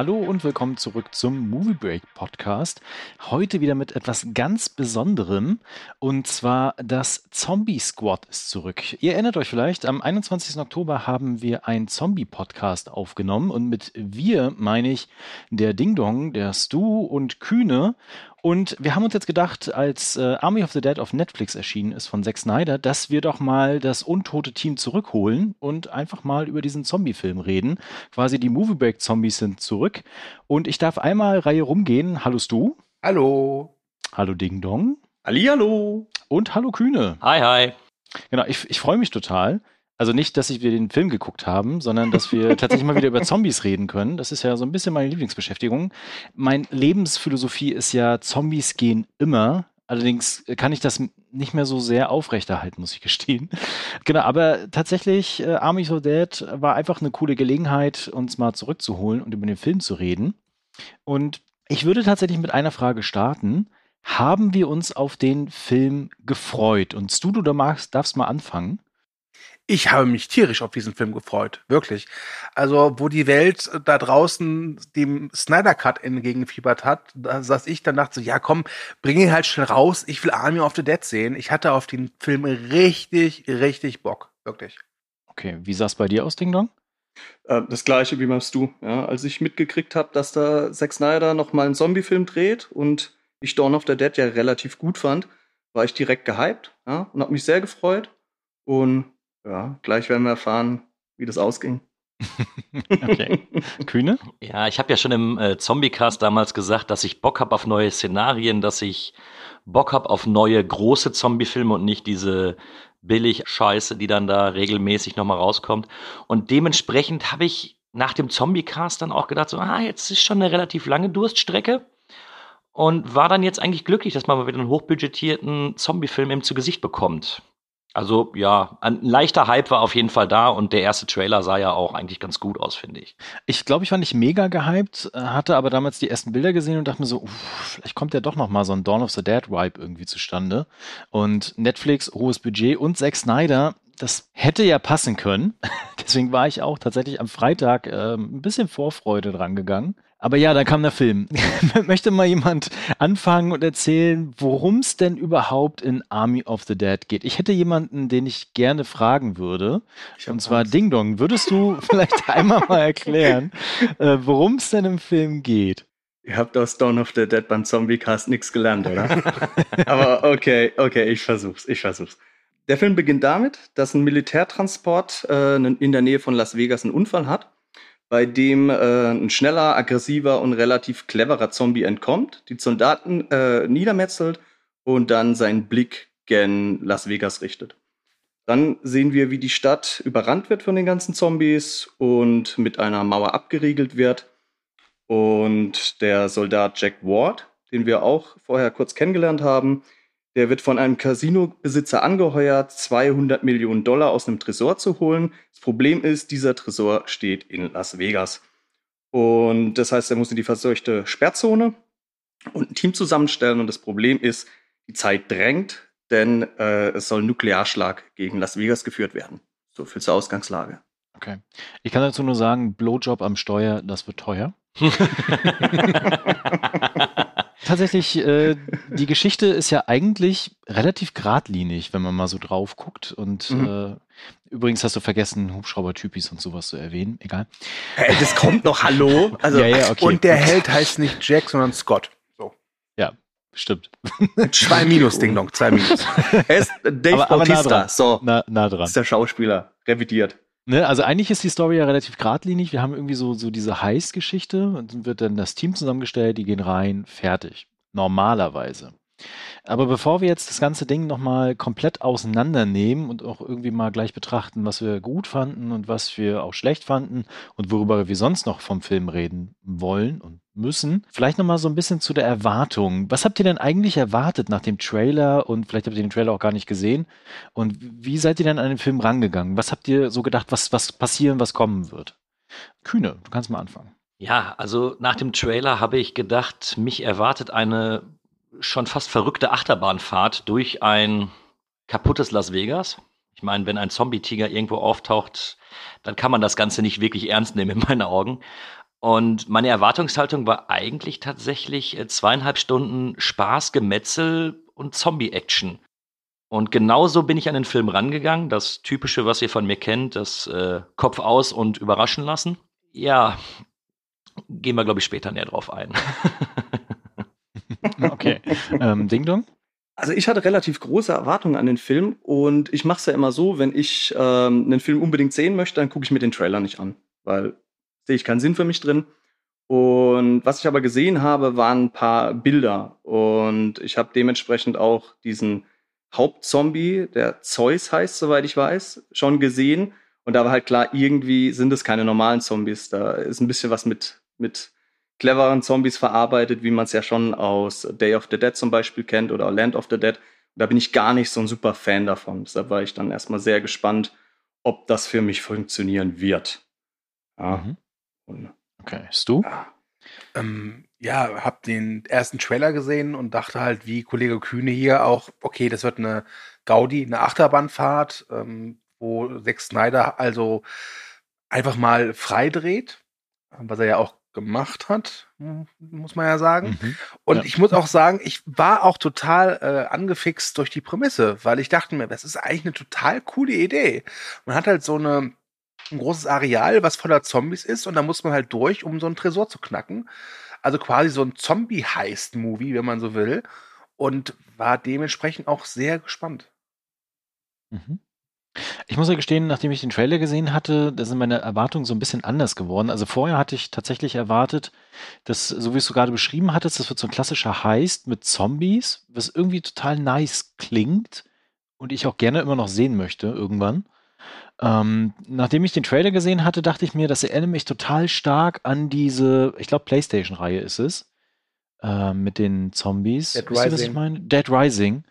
Hallo und willkommen zurück zum Movie Break Podcast. Heute wieder mit etwas ganz Besonderem und zwar das Zombie Squad ist zurück. Ihr erinnert euch vielleicht, am 21. Oktober haben wir einen Zombie Podcast aufgenommen und mit wir meine ich der Ding Dong, der Stu und Kühne und wir haben uns jetzt gedacht, als äh, Army of the Dead auf Netflix erschienen ist von Zack Snyder, dass wir doch mal das untote Team zurückholen und einfach mal über diesen Zombie-Film reden. Quasi die Movie Break Zombies sind zurück. Und ich darf einmal Reihe rumgehen. Hallo Stu. Hallo. Hallo Ding Dong. Hallihallo. Und hallo Kühne. Hi, hi. Genau, ich, ich freue mich total. Also nicht, dass wir den Film geguckt haben, sondern dass wir tatsächlich mal wieder über Zombies reden können. Das ist ja so ein bisschen meine Lieblingsbeschäftigung. Mein Lebensphilosophie ist ja, Zombies gehen immer. Allerdings kann ich das nicht mehr so sehr aufrechterhalten, muss ich gestehen. Genau, aber tatsächlich, äh, Army So Dead war einfach eine coole Gelegenheit, uns mal zurückzuholen und über den Film zu reden. Und ich würde tatsächlich mit einer Frage starten. Haben wir uns auf den Film gefreut? Und Stu, du magst, darfst mal anfangen. Ich habe mich tierisch auf diesen Film gefreut, wirklich. Also, wo die Welt da draußen dem Snyder Cut entgegengefiebert hat, da saß ich dann dachte so, ja komm, bring ihn halt schnell raus, ich will Army of the Dead sehen. Ich hatte auf den Film richtig, richtig Bock, wirklich. Okay, wie sah es bei dir aus, Ding Dong? Äh, das gleiche wie beim Stu. Ja, als ich mitgekriegt habe, dass da Zack Snyder noch mal einen Zombie-Film dreht und ich Dawn of the Dead ja relativ gut fand, war ich direkt gehypt ja, und habe mich sehr gefreut. Und ja, gleich werden wir erfahren, wie das ausging. okay. Kühne? Ja, ich habe ja schon im äh, Zombie-Cast damals gesagt, dass ich Bock habe auf neue Szenarien, dass ich Bock habe auf neue große Zombie-Filme und nicht diese billig Scheiße, die dann da regelmäßig nochmal rauskommt. Und dementsprechend habe ich nach dem Zombie-Cast dann auch gedacht, so, ah, jetzt ist schon eine relativ lange Durststrecke. Und war dann jetzt eigentlich glücklich, dass man mal wieder einen hochbudgetierten Zombie-Film eben zu Gesicht bekommt. Also ja, ein leichter Hype war auf jeden Fall da und der erste Trailer sah ja auch eigentlich ganz gut aus, finde ich. Ich glaube, ich war nicht mega gehypt, äh, hatte aber damals die ersten Bilder gesehen und dachte mir so, uff, vielleicht kommt ja doch noch mal so ein Dawn of the Dead Vibe irgendwie zustande. Und Netflix, hohes Budget und Zack Snyder, das hätte ja passen können. Deswegen war ich auch tatsächlich am Freitag äh, ein bisschen Vorfreude dran gegangen. Aber ja, dann kam der Film. Möchte mal jemand anfangen und erzählen, worum es denn überhaupt in Army of the Dead geht? Ich hätte jemanden, den ich gerne fragen würde. Und zwar Angst. Ding Dong. Würdest du vielleicht einmal mal erklären, äh, worum es denn im Film geht? Ihr habt aus Dawn of the Dead beim Zombie-Cast nichts gelernt, oder? Aber okay, okay, ich versuch's, ich versuch's. Der Film beginnt damit, dass ein Militärtransport äh, in der Nähe von Las Vegas einen Unfall hat bei dem äh, ein schneller, aggressiver und relativ cleverer Zombie entkommt, die Soldaten äh, niedermetzelt und dann seinen Blick gen Las Vegas richtet. Dann sehen wir, wie die Stadt überrannt wird von den ganzen Zombies und mit einer Mauer abgeriegelt wird. Und der Soldat Jack Ward, den wir auch vorher kurz kennengelernt haben, der wird von einem Casino-Besitzer angeheuert, 200 Millionen Dollar aus einem Tresor zu holen. Das Problem ist, dieser Tresor steht in Las Vegas. Und das heißt, er muss in die verseuchte Sperrzone und ein Team zusammenstellen. Und das Problem ist, die Zeit drängt, denn äh, es soll ein Nuklearschlag gegen Las Vegas geführt werden. So viel zur Ausgangslage. Okay. Ich kann dazu nur sagen, Blowjob am Steuer, das wird teuer. tatsächlich, äh, die Geschichte ist ja eigentlich relativ geradlinig, wenn man mal so drauf guckt. Und mhm. äh, übrigens hast du vergessen, Hubschrauber-Typis und sowas zu erwähnen. Egal. Hey, das kommt noch, hallo? Also, ja, ja, okay. Und der Held heißt nicht Jack, sondern Scott. So. Ja, stimmt. Zwei Minus, Ding Dong, zwei Minus. er ist Dave aber, Bautista. Aber nah so. Nah, nah dran. ist der Schauspieler. Revidiert. Ne, also eigentlich ist die Story ja relativ geradlinig. Wir haben irgendwie so, so diese Heist-Geschichte und dann wird dann das Team zusammengestellt, die gehen rein, fertig. Normalerweise. Aber bevor wir jetzt das ganze Ding nochmal komplett auseinandernehmen und auch irgendwie mal gleich betrachten, was wir gut fanden und was wir auch schlecht fanden und worüber wir sonst noch vom Film reden wollen und müssen, vielleicht nochmal so ein bisschen zu der Erwartung. Was habt ihr denn eigentlich erwartet nach dem Trailer und vielleicht habt ihr den Trailer auch gar nicht gesehen? Und wie seid ihr denn an den Film rangegangen? Was habt ihr so gedacht, was, was passieren, was kommen wird? Kühne, du kannst mal anfangen. Ja, also nach dem Trailer habe ich gedacht, mich erwartet eine schon fast verrückte Achterbahnfahrt durch ein kaputtes Las Vegas. Ich meine, wenn ein Zombie-Tiger irgendwo auftaucht, dann kann man das Ganze nicht wirklich ernst nehmen in meinen Augen. Und meine Erwartungshaltung war eigentlich tatsächlich äh, zweieinhalb Stunden Spaß, Gemetzel und Zombie-Action. Und genauso bin ich an den Film rangegangen. Das Typische, was ihr von mir kennt, das äh, Kopf aus und überraschen lassen. Ja, gehen wir, glaube ich, später näher drauf ein. okay. Ähm, Ding Dong? Also ich hatte relativ große Erwartungen an den Film und ich mache es ja immer so, wenn ich ähm, einen Film unbedingt sehen möchte, dann gucke ich mir den Trailer nicht an, weil sehe ich keinen Sinn für mich drin. Und was ich aber gesehen habe, waren ein paar Bilder und ich habe dementsprechend auch diesen Hauptzombie, der Zeus heißt, soweit ich weiß, schon gesehen. Und da war halt klar, irgendwie sind es keine normalen Zombies. Da ist ein bisschen was mit, mit cleveren Zombies verarbeitet, wie man es ja schon aus Day of the Dead zum Beispiel kennt oder Land of the Dead. Da bin ich gar nicht so ein super Fan davon. Deshalb war ich dann erstmal sehr gespannt, ob das für mich funktionieren wird. Ja. Mhm. Okay, ist du? Ja. Ähm, ja, hab den ersten Trailer gesehen und dachte halt, wie Kollege Kühne hier auch, okay, das wird eine Gaudi, eine Achterbahnfahrt, ähm, wo Zack Snyder also einfach mal frei dreht, was er ja auch gemacht hat, muss man ja sagen. Mhm. Und ja. ich muss auch sagen, ich war auch total äh, angefixt durch die Prämisse, weil ich dachte mir, das ist eigentlich eine total coole Idee. Man hat halt so eine ein großes Areal, was voller Zombies ist, und da muss man halt durch, um so einen Tresor zu knacken. Also quasi so ein Zombie-Heist-Movie, wenn man so will. Und war dementsprechend auch sehr gespannt. Mhm. Ich muss ja gestehen, nachdem ich den Trailer gesehen hatte, da sind meine Erwartungen so ein bisschen anders geworden. Also vorher hatte ich tatsächlich erwartet, dass, so wie es du gerade beschrieben hattest, das wird so ein klassischer Heist mit Zombies, was irgendwie total nice klingt und ich auch gerne immer noch sehen möchte irgendwann. Ähm, nachdem ich den Trailer gesehen hatte, dachte ich mir, das erinnert mich total stark an diese, ich glaube, PlayStation-Reihe ist es, äh, mit den Zombies. Dead Rising. Du, was ich meine? Dead Rising.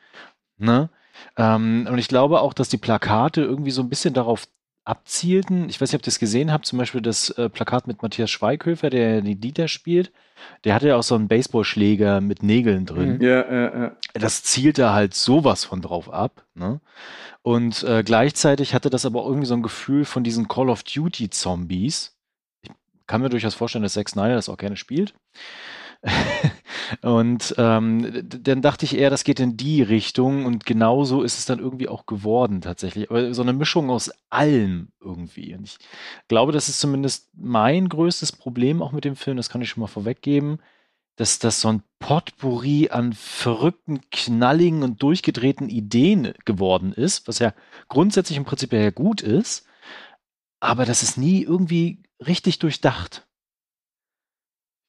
Ne? Ähm, und ich glaube auch, dass die Plakate irgendwie so ein bisschen darauf abzielten. Ich weiß nicht, ob ihr das gesehen habt, zum Beispiel das äh, Plakat mit Matthias Schweighöfer, der die Dieter spielt. Der hatte ja auch so einen Baseballschläger mit Nägeln drin. Ja, ja, ja. Das zielte halt sowas von drauf ab. Ne? Und äh, gleichzeitig hatte das aber irgendwie so ein Gefühl von diesen Call of Duty Zombies. Ich kann mir durchaus vorstellen, dass Zack Snyder das auch gerne spielt. Und ähm, dann dachte ich eher, das geht in die Richtung und genauso ist es dann irgendwie auch geworden tatsächlich. Aber so eine Mischung aus allem irgendwie. Und ich glaube, das ist zumindest mein größtes Problem auch mit dem Film, das kann ich schon mal vorweggeben, dass das so ein Potpourri an verrückten, knalligen und durchgedrehten Ideen geworden ist, was ja grundsätzlich im Prinzip ja gut ist, aber das ist nie irgendwie richtig durchdacht.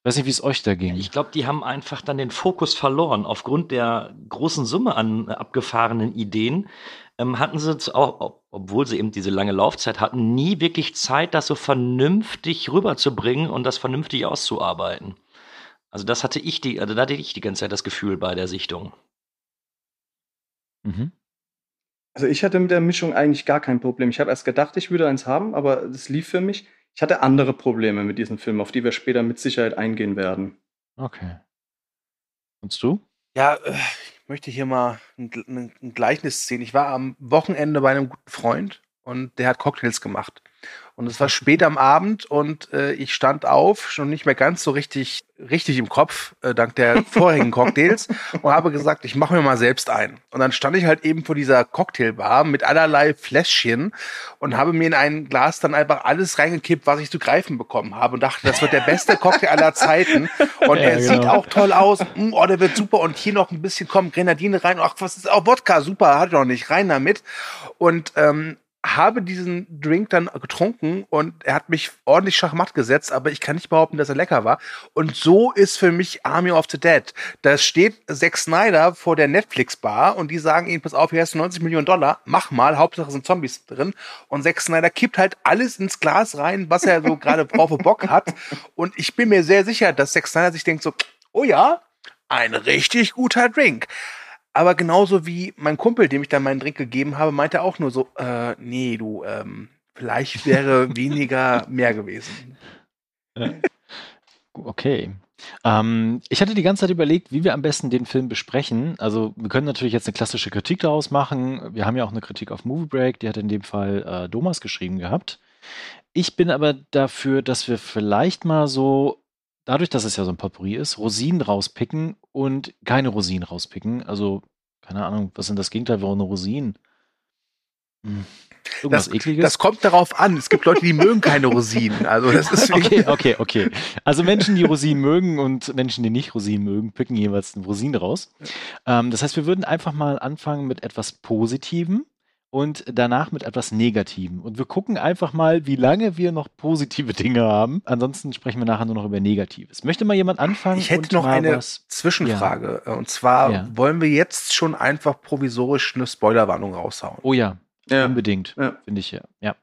Ich weiß nicht, wie es euch da ging. Ich glaube, die haben einfach dann den Fokus verloren. Aufgrund der großen Summe an abgefahrenen Ideen ähm, hatten sie auch, obwohl sie eben diese lange Laufzeit hatten, nie wirklich Zeit, das so vernünftig rüberzubringen und das vernünftig auszuarbeiten. Also das hatte ich die, also da hatte ich die ganze Zeit das Gefühl bei der Sichtung. Mhm. Also ich hatte mit der Mischung eigentlich gar kein Problem. Ich habe erst gedacht, ich würde eins haben, aber es lief für mich. Ich hatte andere Probleme mit diesem Film, auf die wir später mit Sicherheit eingehen werden. Okay. Und du? Ja, äh, ich möchte hier mal ein, ein Gleichnis ziehen. Ich war am Wochenende bei einem guten Freund und der hat Cocktails gemacht. Und es war spät am Abend und äh, ich stand auf, schon nicht mehr ganz so richtig, richtig im Kopf, äh, dank der vorherigen Cocktails, und habe gesagt, ich mache mir mal selbst ein. Und dann stand ich halt eben vor dieser Cocktailbar mit allerlei Fläschchen und habe mir in ein Glas dann einfach alles reingekippt, was ich zu greifen bekommen habe und dachte, das wird der beste Cocktail aller Zeiten. Und ja, er genau. sieht auch toll aus. Mm, oh, der wird super. Und hier noch ein bisschen kommen Grenadine rein. Ach, was ist auch Wodka? Super, hat er noch nicht. Rein damit. Und ähm, habe diesen Drink dann getrunken und er hat mich ordentlich schachmatt gesetzt, aber ich kann nicht behaupten, dass er lecker war. Und so ist für mich Army of the Dead. Da steht Zack Snyder vor der Netflix-Bar und die sagen ihm, pass auf, hier hast du 90 Millionen Dollar, mach mal, Hauptsache sind Zombies drin. Und Zack Snyder kippt halt alles ins Glas rein, was er so gerade drauf Bock hat. Und ich bin mir sehr sicher, dass Zack Snyder sich denkt so, oh ja, ein richtig guter Drink. Aber genauso wie mein Kumpel, dem ich dann meinen Drink gegeben habe, meinte auch nur so, äh, nee, du, ähm, vielleicht wäre weniger mehr gewesen. Okay. Ähm, ich hatte die ganze Zeit überlegt, wie wir am besten den Film besprechen. Also wir können natürlich jetzt eine klassische Kritik daraus machen. Wir haben ja auch eine Kritik auf Movie Break, die hat in dem Fall äh, Thomas geschrieben gehabt. Ich bin aber dafür, dass wir vielleicht mal so, dadurch, dass es ja so ein Potpourri ist, Rosinen rauspicken und keine Rosinen rauspicken. Also, keine Ahnung, was sind das Gegenteil von eine Rosinen? Hm. Irgendwas das, Ekliges? Das kommt darauf an. Es gibt Leute, die mögen keine Rosinen. Also das ist okay, okay, okay. Also Menschen, die Rosinen mögen und Menschen, die nicht Rosinen mögen, picken jeweils eine Rosine raus. Ähm, das heißt, wir würden einfach mal anfangen mit etwas Positivem und danach mit etwas Negativem. Und wir gucken einfach mal, wie lange wir noch positive Dinge haben. Ansonsten sprechen wir nachher nur noch über Negatives. Möchte mal jemand anfangen? Ich hätte noch eine was? Zwischenfrage. Ja. Und zwar ja. wollen wir jetzt schon einfach provisorisch eine Spoilerwarnung raushauen. Oh ja, ja. Unbedingt, ja. finde ich ja. ja.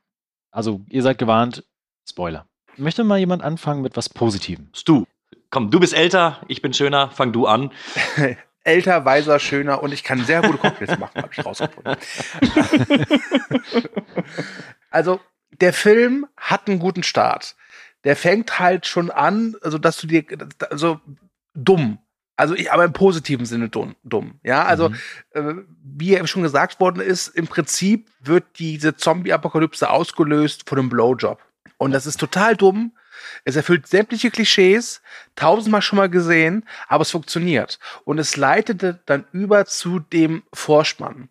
Also, ihr seid gewarnt, Spoiler. Möchte mal jemand anfangen mit was Positivem? Du. Komm, du bist älter, ich bin schöner, fang du an. älter, weiser, schöner und ich kann sehr gute Cocktails machen, habe ich rausgefunden. also, der Film hat einen guten Start. Der fängt halt schon an, also dass du dir, also dumm, also ich, aber im positiven Sinne dumm. dumm ja, also mhm. äh, wie ja schon gesagt worden ist, im Prinzip wird diese Zombie-Apokalypse ausgelöst von einem Blowjob. Und das ist total dumm. Es erfüllt sämtliche Klischees, tausendmal schon mal gesehen, aber es funktioniert. Und es leitete dann über zu dem Vorspann.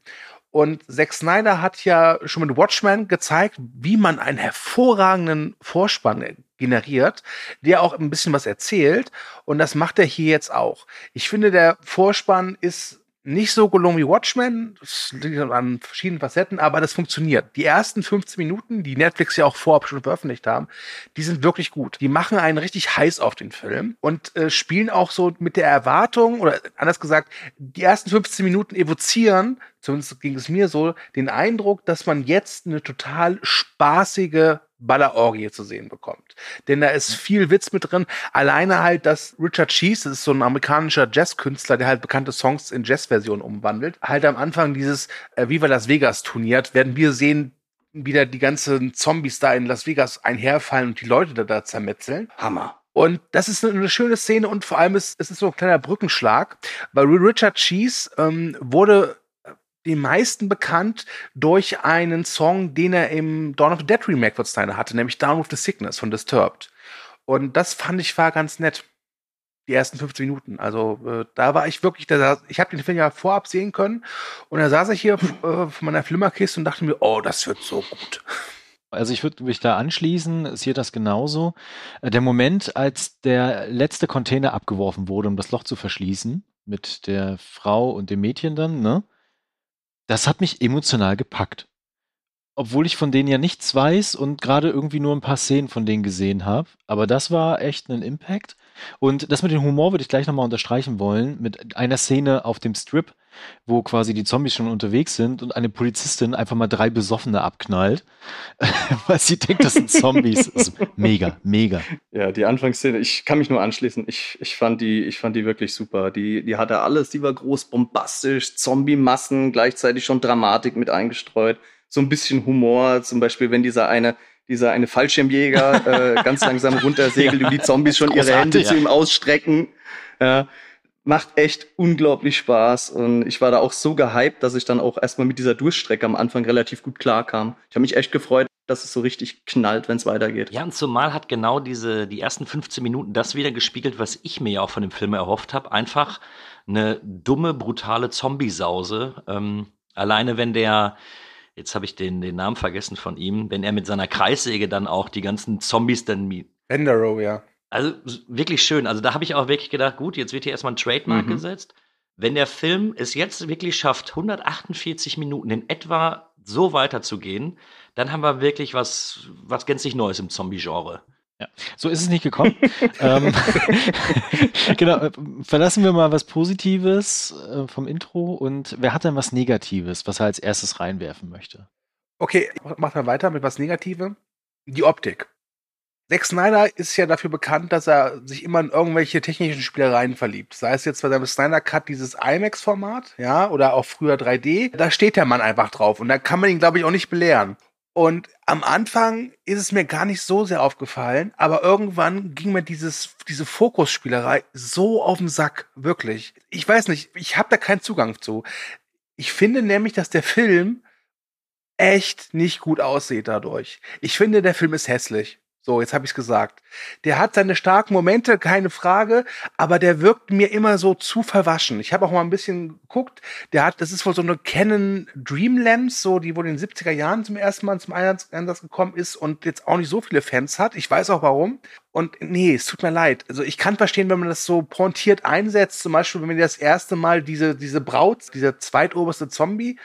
Und Zack Snyder hat ja schon mit Watchmen gezeigt, wie man einen hervorragenden Vorspann generiert, der auch ein bisschen was erzählt. Und das macht er hier jetzt auch. Ich finde, der Vorspann ist nicht so gelungen wie Watchmen, das liegt an verschiedenen Facetten, aber das funktioniert. Die ersten 15 Minuten, die Netflix ja auch vorab schon veröffentlicht haben, die sind wirklich gut. Die machen einen richtig heiß auf den Film und äh, spielen auch so mit der Erwartung, oder anders gesagt, die ersten 15 Minuten evozieren, zumindest ging es mir so, den Eindruck, dass man jetzt eine total spaßige Ballerorgie zu sehen bekommt. Denn da ist viel Witz mit drin. Alleine halt, dass Richard Cheese, das ist so ein amerikanischer Jazzkünstler, der halt bekannte Songs in Jazzversionen umwandelt, halt am Anfang dieses äh, Viva Las Vegas turniert, werden wir sehen, wieder die ganzen Zombies da in Las Vegas einherfallen und die Leute da, da zermetzeln. Hammer. Und das ist eine schöne Szene und vor allem ist es ist so ein kleiner Brückenschlag, weil Richard Cheese ähm, wurde den meisten bekannt durch einen Song, den er im Dawn of the Dead Remake von Steiner hatte, nämlich Down with the Sickness von Disturbed. Und das fand ich war ganz nett. Die ersten 15 Minuten. Also äh, da war ich wirklich, da, ich habe den Film ja vorab sehen können und da saß ich hier äh, von meiner Flimmerkiste und dachte mir, oh, das wird so gut. Also ich würde mich da anschließen, hier das genauso. Äh, der Moment, als der letzte Container abgeworfen wurde, um das Loch zu verschließen, mit der Frau und dem Mädchen dann, ne? Das hat mich emotional gepackt. Obwohl ich von denen ja nichts weiß und gerade irgendwie nur ein paar Szenen von denen gesehen habe. Aber das war echt ein Impact. Und das mit dem Humor würde ich gleich nochmal unterstreichen wollen. Mit einer Szene auf dem Strip, wo quasi die Zombies schon unterwegs sind und eine Polizistin einfach mal drei Besoffene abknallt, weil sie denkt, das sind Zombies. Ist mega, mega. Ja, die Anfangsszene, ich kann mich nur anschließen. Ich, ich, fand, die, ich fand die wirklich super. Die, die hatte alles, die war groß, bombastisch, Zombie-Massen, gleichzeitig schon Dramatik mit eingestreut. So ein bisschen Humor, zum Beispiel, wenn dieser eine dieser eine Fallschirmjäger äh, ganz langsam runtersegelt ja. und die Zombies schon ihre Hände ja. zu ihm ausstrecken. Ja, macht echt unglaublich Spaß und ich war da auch so gehypt, dass ich dann auch erstmal mit dieser Durchstrecke am Anfang relativ gut klarkam. Ich habe mich echt gefreut, dass es so richtig knallt, wenn es weitergeht. Ja, und zumal hat genau diese die ersten 15 Minuten das wieder gespiegelt, was ich mir ja auch von dem Film erhofft habe. Einfach eine dumme, brutale Zombie-Sause. Ähm, alleine wenn der jetzt habe ich den, den Namen vergessen von ihm, wenn er mit seiner Kreissäge dann auch die ganzen Zombies dann. Endero, ja. Also wirklich schön. Also da habe ich auch wirklich gedacht, gut, jetzt wird hier erstmal ein Trademark mhm. gesetzt. Wenn der Film es jetzt wirklich schafft, 148 Minuten in etwa so weiterzugehen, dann haben wir wirklich was, was gänzlich Neues im Zombie-Genre. Ja, so ist es nicht gekommen. ähm, genau, äh, verlassen wir mal was Positives äh, vom Intro und wer hat denn was Negatives, was er als erstes reinwerfen möchte? Okay, mach mal weiter mit was Negativem. Die Optik. Zack Snyder ist ja dafür bekannt, dass er sich immer in irgendwelche technischen Spielereien verliebt. Sei es jetzt bei seinem Snyder Cut dieses IMAX-Format, ja, oder auch früher 3D. Da steht der Mann einfach drauf und da kann man ihn, glaube ich, auch nicht belehren. Und am Anfang ist es mir gar nicht so sehr aufgefallen, aber irgendwann ging mir dieses, diese Fokusspielerei so auf den Sack, wirklich. Ich weiß nicht, ich habe da keinen Zugang zu. Ich finde nämlich, dass der Film echt nicht gut aussieht dadurch. Ich finde, der Film ist hässlich. So, jetzt habe ich es gesagt. Der hat seine starken Momente, keine Frage, aber der wirkt mir immer so zu verwaschen. Ich habe auch mal ein bisschen geguckt, der hat, das ist wohl so eine Canon Dreamlamps, so die wohl in den 70er Jahren zum ersten Mal zum Einsatz gekommen ist und jetzt auch nicht so viele Fans hat. Ich weiß auch warum. Und nee, es tut mir leid. Also ich kann verstehen, wenn man das so pointiert einsetzt, zum Beispiel, wenn man das erste Mal diese, diese Braut, dieser zweitoberste Zombie,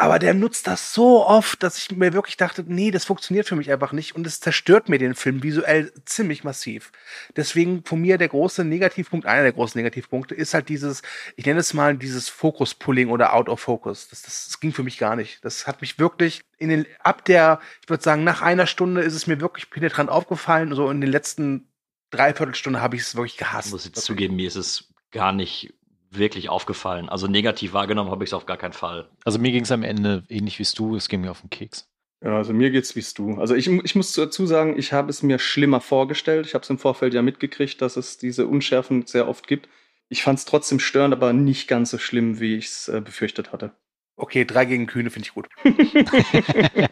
aber der nutzt das so oft, dass ich mir wirklich dachte, nee, das funktioniert für mich einfach nicht und es zerstört mir den Film visuell ziemlich massiv. Deswegen von mir der große Negativpunkt, einer der großen Negativpunkte ist halt dieses, ich nenne es mal dieses Focus-Pulling oder Out of Focus. Das, das, das ging für mich gar nicht. Das hat mich wirklich in den, ab der, ich würde sagen, nach einer Stunde ist es mir wirklich penetrant aufgefallen. So in den letzten Dreiviertelstunde habe ich es wirklich gehasst. Ich muss jetzt zugeben, mir ist es gar nicht wirklich aufgefallen. Also negativ wahrgenommen habe ich es auf gar keinen Fall. Also mir ging es am Ende ähnlich wie du, es ging mir auf den Keks. Ja, also mir geht's wie du. Also ich, ich muss dazu sagen, ich habe es mir schlimmer vorgestellt. Ich habe es im Vorfeld ja mitgekriegt, dass es diese Unschärfen sehr oft gibt. Ich fand es trotzdem störend, aber nicht ganz so schlimm, wie ich es äh, befürchtet hatte. Okay, drei gegen Kühne finde ich gut.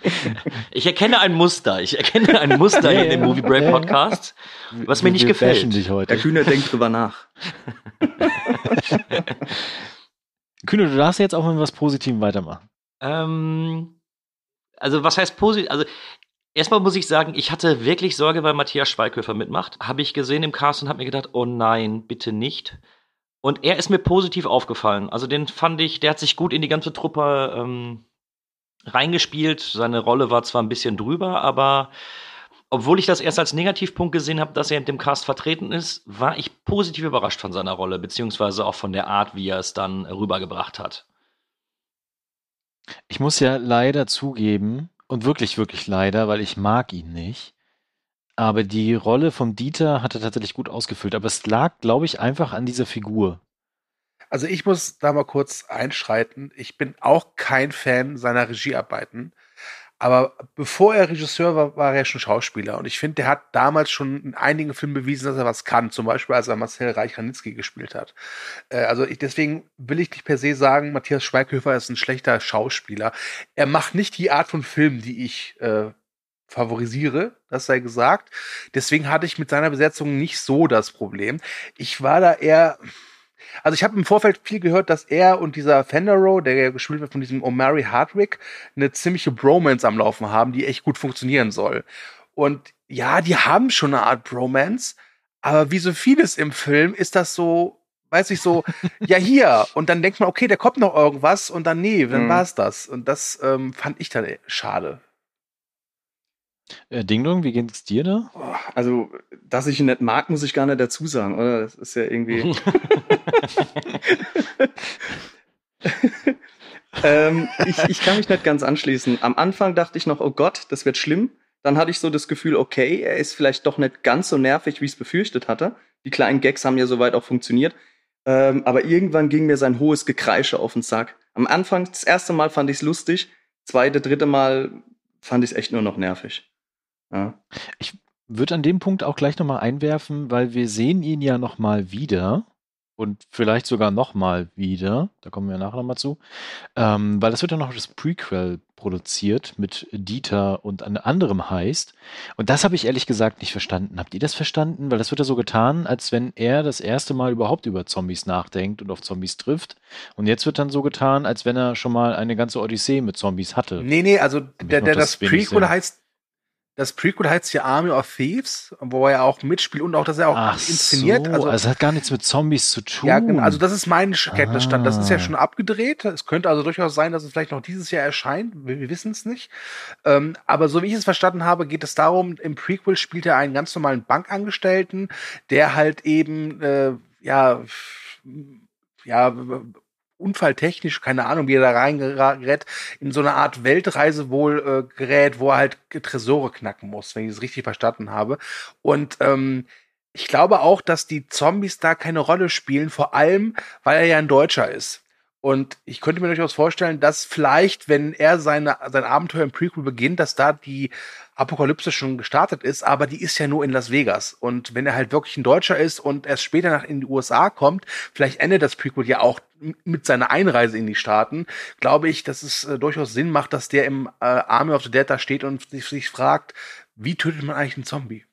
ich erkenne ein Muster. Ich erkenne ein Muster ja, in dem Movie Break Podcast, was mir nicht gefällt. Dich heute. Der Kühne denkt drüber nach. Kühne, du darfst jetzt auch mit was Positivem weitermachen. Ähm, also was heißt positiv? Also erstmal muss ich sagen, ich hatte wirklich Sorge, weil Matthias Schweighöfer mitmacht. Habe ich gesehen im Cast und habe mir gedacht, oh nein, bitte nicht. Und er ist mir positiv aufgefallen. Also den fand ich, der hat sich gut in die ganze Truppe ähm, reingespielt. Seine Rolle war zwar ein bisschen drüber, aber obwohl ich das erst als Negativpunkt gesehen habe, dass er in dem Cast vertreten ist, war ich positiv überrascht von seiner Rolle, beziehungsweise auch von der Art, wie er es dann rübergebracht hat. Ich muss ja leider zugeben, und wirklich, wirklich leider, weil ich mag ihn nicht, aber die Rolle von Dieter hat er tatsächlich gut ausgefüllt. Aber es lag, glaube ich, einfach an dieser Figur. Also ich muss da mal kurz einschreiten. Ich bin auch kein Fan seiner Regiearbeiten. Aber bevor er Regisseur war, war er schon Schauspieler. Und ich finde, der hat damals schon in einigen Filmen bewiesen, dass er was kann. Zum Beispiel, als er Marcel Reich-Ranitzky gespielt hat. Äh, also ich, deswegen will ich nicht per se sagen, Matthias Schweighöfer ist ein schlechter Schauspieler. Er macht nicht die Art von Film, die ich äh, favorisiere, das sei gesagt. Deswegen hatte ich mit seiner Besetzung nicht so das Problem. Ich war da eher, also ich habe im Vorfeld viel gehört, dass er und dieser Fenderow, der ja gespielt wird von diesem Omari Hardwick, eine ziemliche Bromance am Laufen haben, die echt gut funktionieren soll. Und ja, die haben schon eine Art Bromance, aber wie so vieles im Film ist das so, weiß ich so, ja hier. Und dann denkt man, okay, da kommt noch irgendwas und dann nee, dann mhm. war es das. Und das ähm, fand ich dann schade. Äh, Ding Dong, wie geht's dir da? Oh, also, dass ich ihn nicht mag, muss ich gar nicht dazu sagen, oder? Das ist ja irgendwie. ähm, ich, ich kann mich nicht ganz anschließen. Am Anfang dachte ich noch, oh Gott, das wird schlimm. Dann hatte ich so das Gefühl, okay, er ist vielleicht doch nicht ganz so nervig, wie ich es befürchtet hatte. Die kleinen Gags haben ja soweit auch funktioniert. Ähm, aber irgendwann ging mir sein hohes Gekreische auf den Sack. Am Anfang, das erste Mal fand ich es lustig. Zweite, dritte Mal fand ich es echt nur noch nervig. Ja. Ich würde an dem Punkt auch gleich nochmal einwerfen, weil wir sehen ihn ja nochmal wieder und vielleicht sogar nochmal wieder, da kommen wir nachher nochmal zu, ähm, weil das wird ja noch das Prequel produziert mit Dieter und einem anderem heißt. Und das habe ich ehrlich gesagt nicht verstanden. Habt ihr das verstanden? Weil das wird ja so getan, als wenn er das erste Mal überhaupt über Zombies nachdenkt und auf Zombies trifft. Und jetzt wird dann so getan, als wenn er schon mal eine ganze Odyssee mit Zombies hatte. Nee, nee, also der, der, das Prequel heißt das Prequel heißt ja Army of Thieves, wo er auch mitspielt und auch, dass er auch Ach inszeniert. So, also, also hat gar nichts mit Zombies zu tun. Ja, genau. Also das ist mein Kenntnisstand. Ah. Das ist ja ah. schon abgedreht. Es könnte also durchaus sein, dass es vielleicht noch dieses Jahr erscheint. Wir, wir wissen es nicht. Ähm, aber so wie ich es verstanden habe, geht es darum, im Prequel spielt er einen ganz normalen Bankangestellten, der halt eben, äh, ja, ja, unfalltechnisch, keine Ahnung, wie er da reingerät, in so eine Art Weltreise wohl äh, gerät, wo er halt Tresore knacken muss, wenn ich es richtig verstanden habe. Und ähm, ich glaube auch, dass die Zombies da keine Rolle spielen, vor allem, weil er ja ein Deutscher ist. Und ich könnte mir durchaus vorstellen, dass vielleicht, wenn er seine, sein Abenteuer im Prequel beginnt, dass da die Apokalypse schon gestartet ist, aber die ist ja nur in Las Vegas. Und wenn er halt wirklich ein Deutscher ist und erst später nach in die USA kommt, vielleicht endet das Prequel ja auch mit seiner Einreise in die Staaten, glaube ich, dass es äh, durchaus Sinn macht, dass der im äh, Army of the Dead da steht und sich, sich fragt, wie tötet man eigentlich einen Zombie?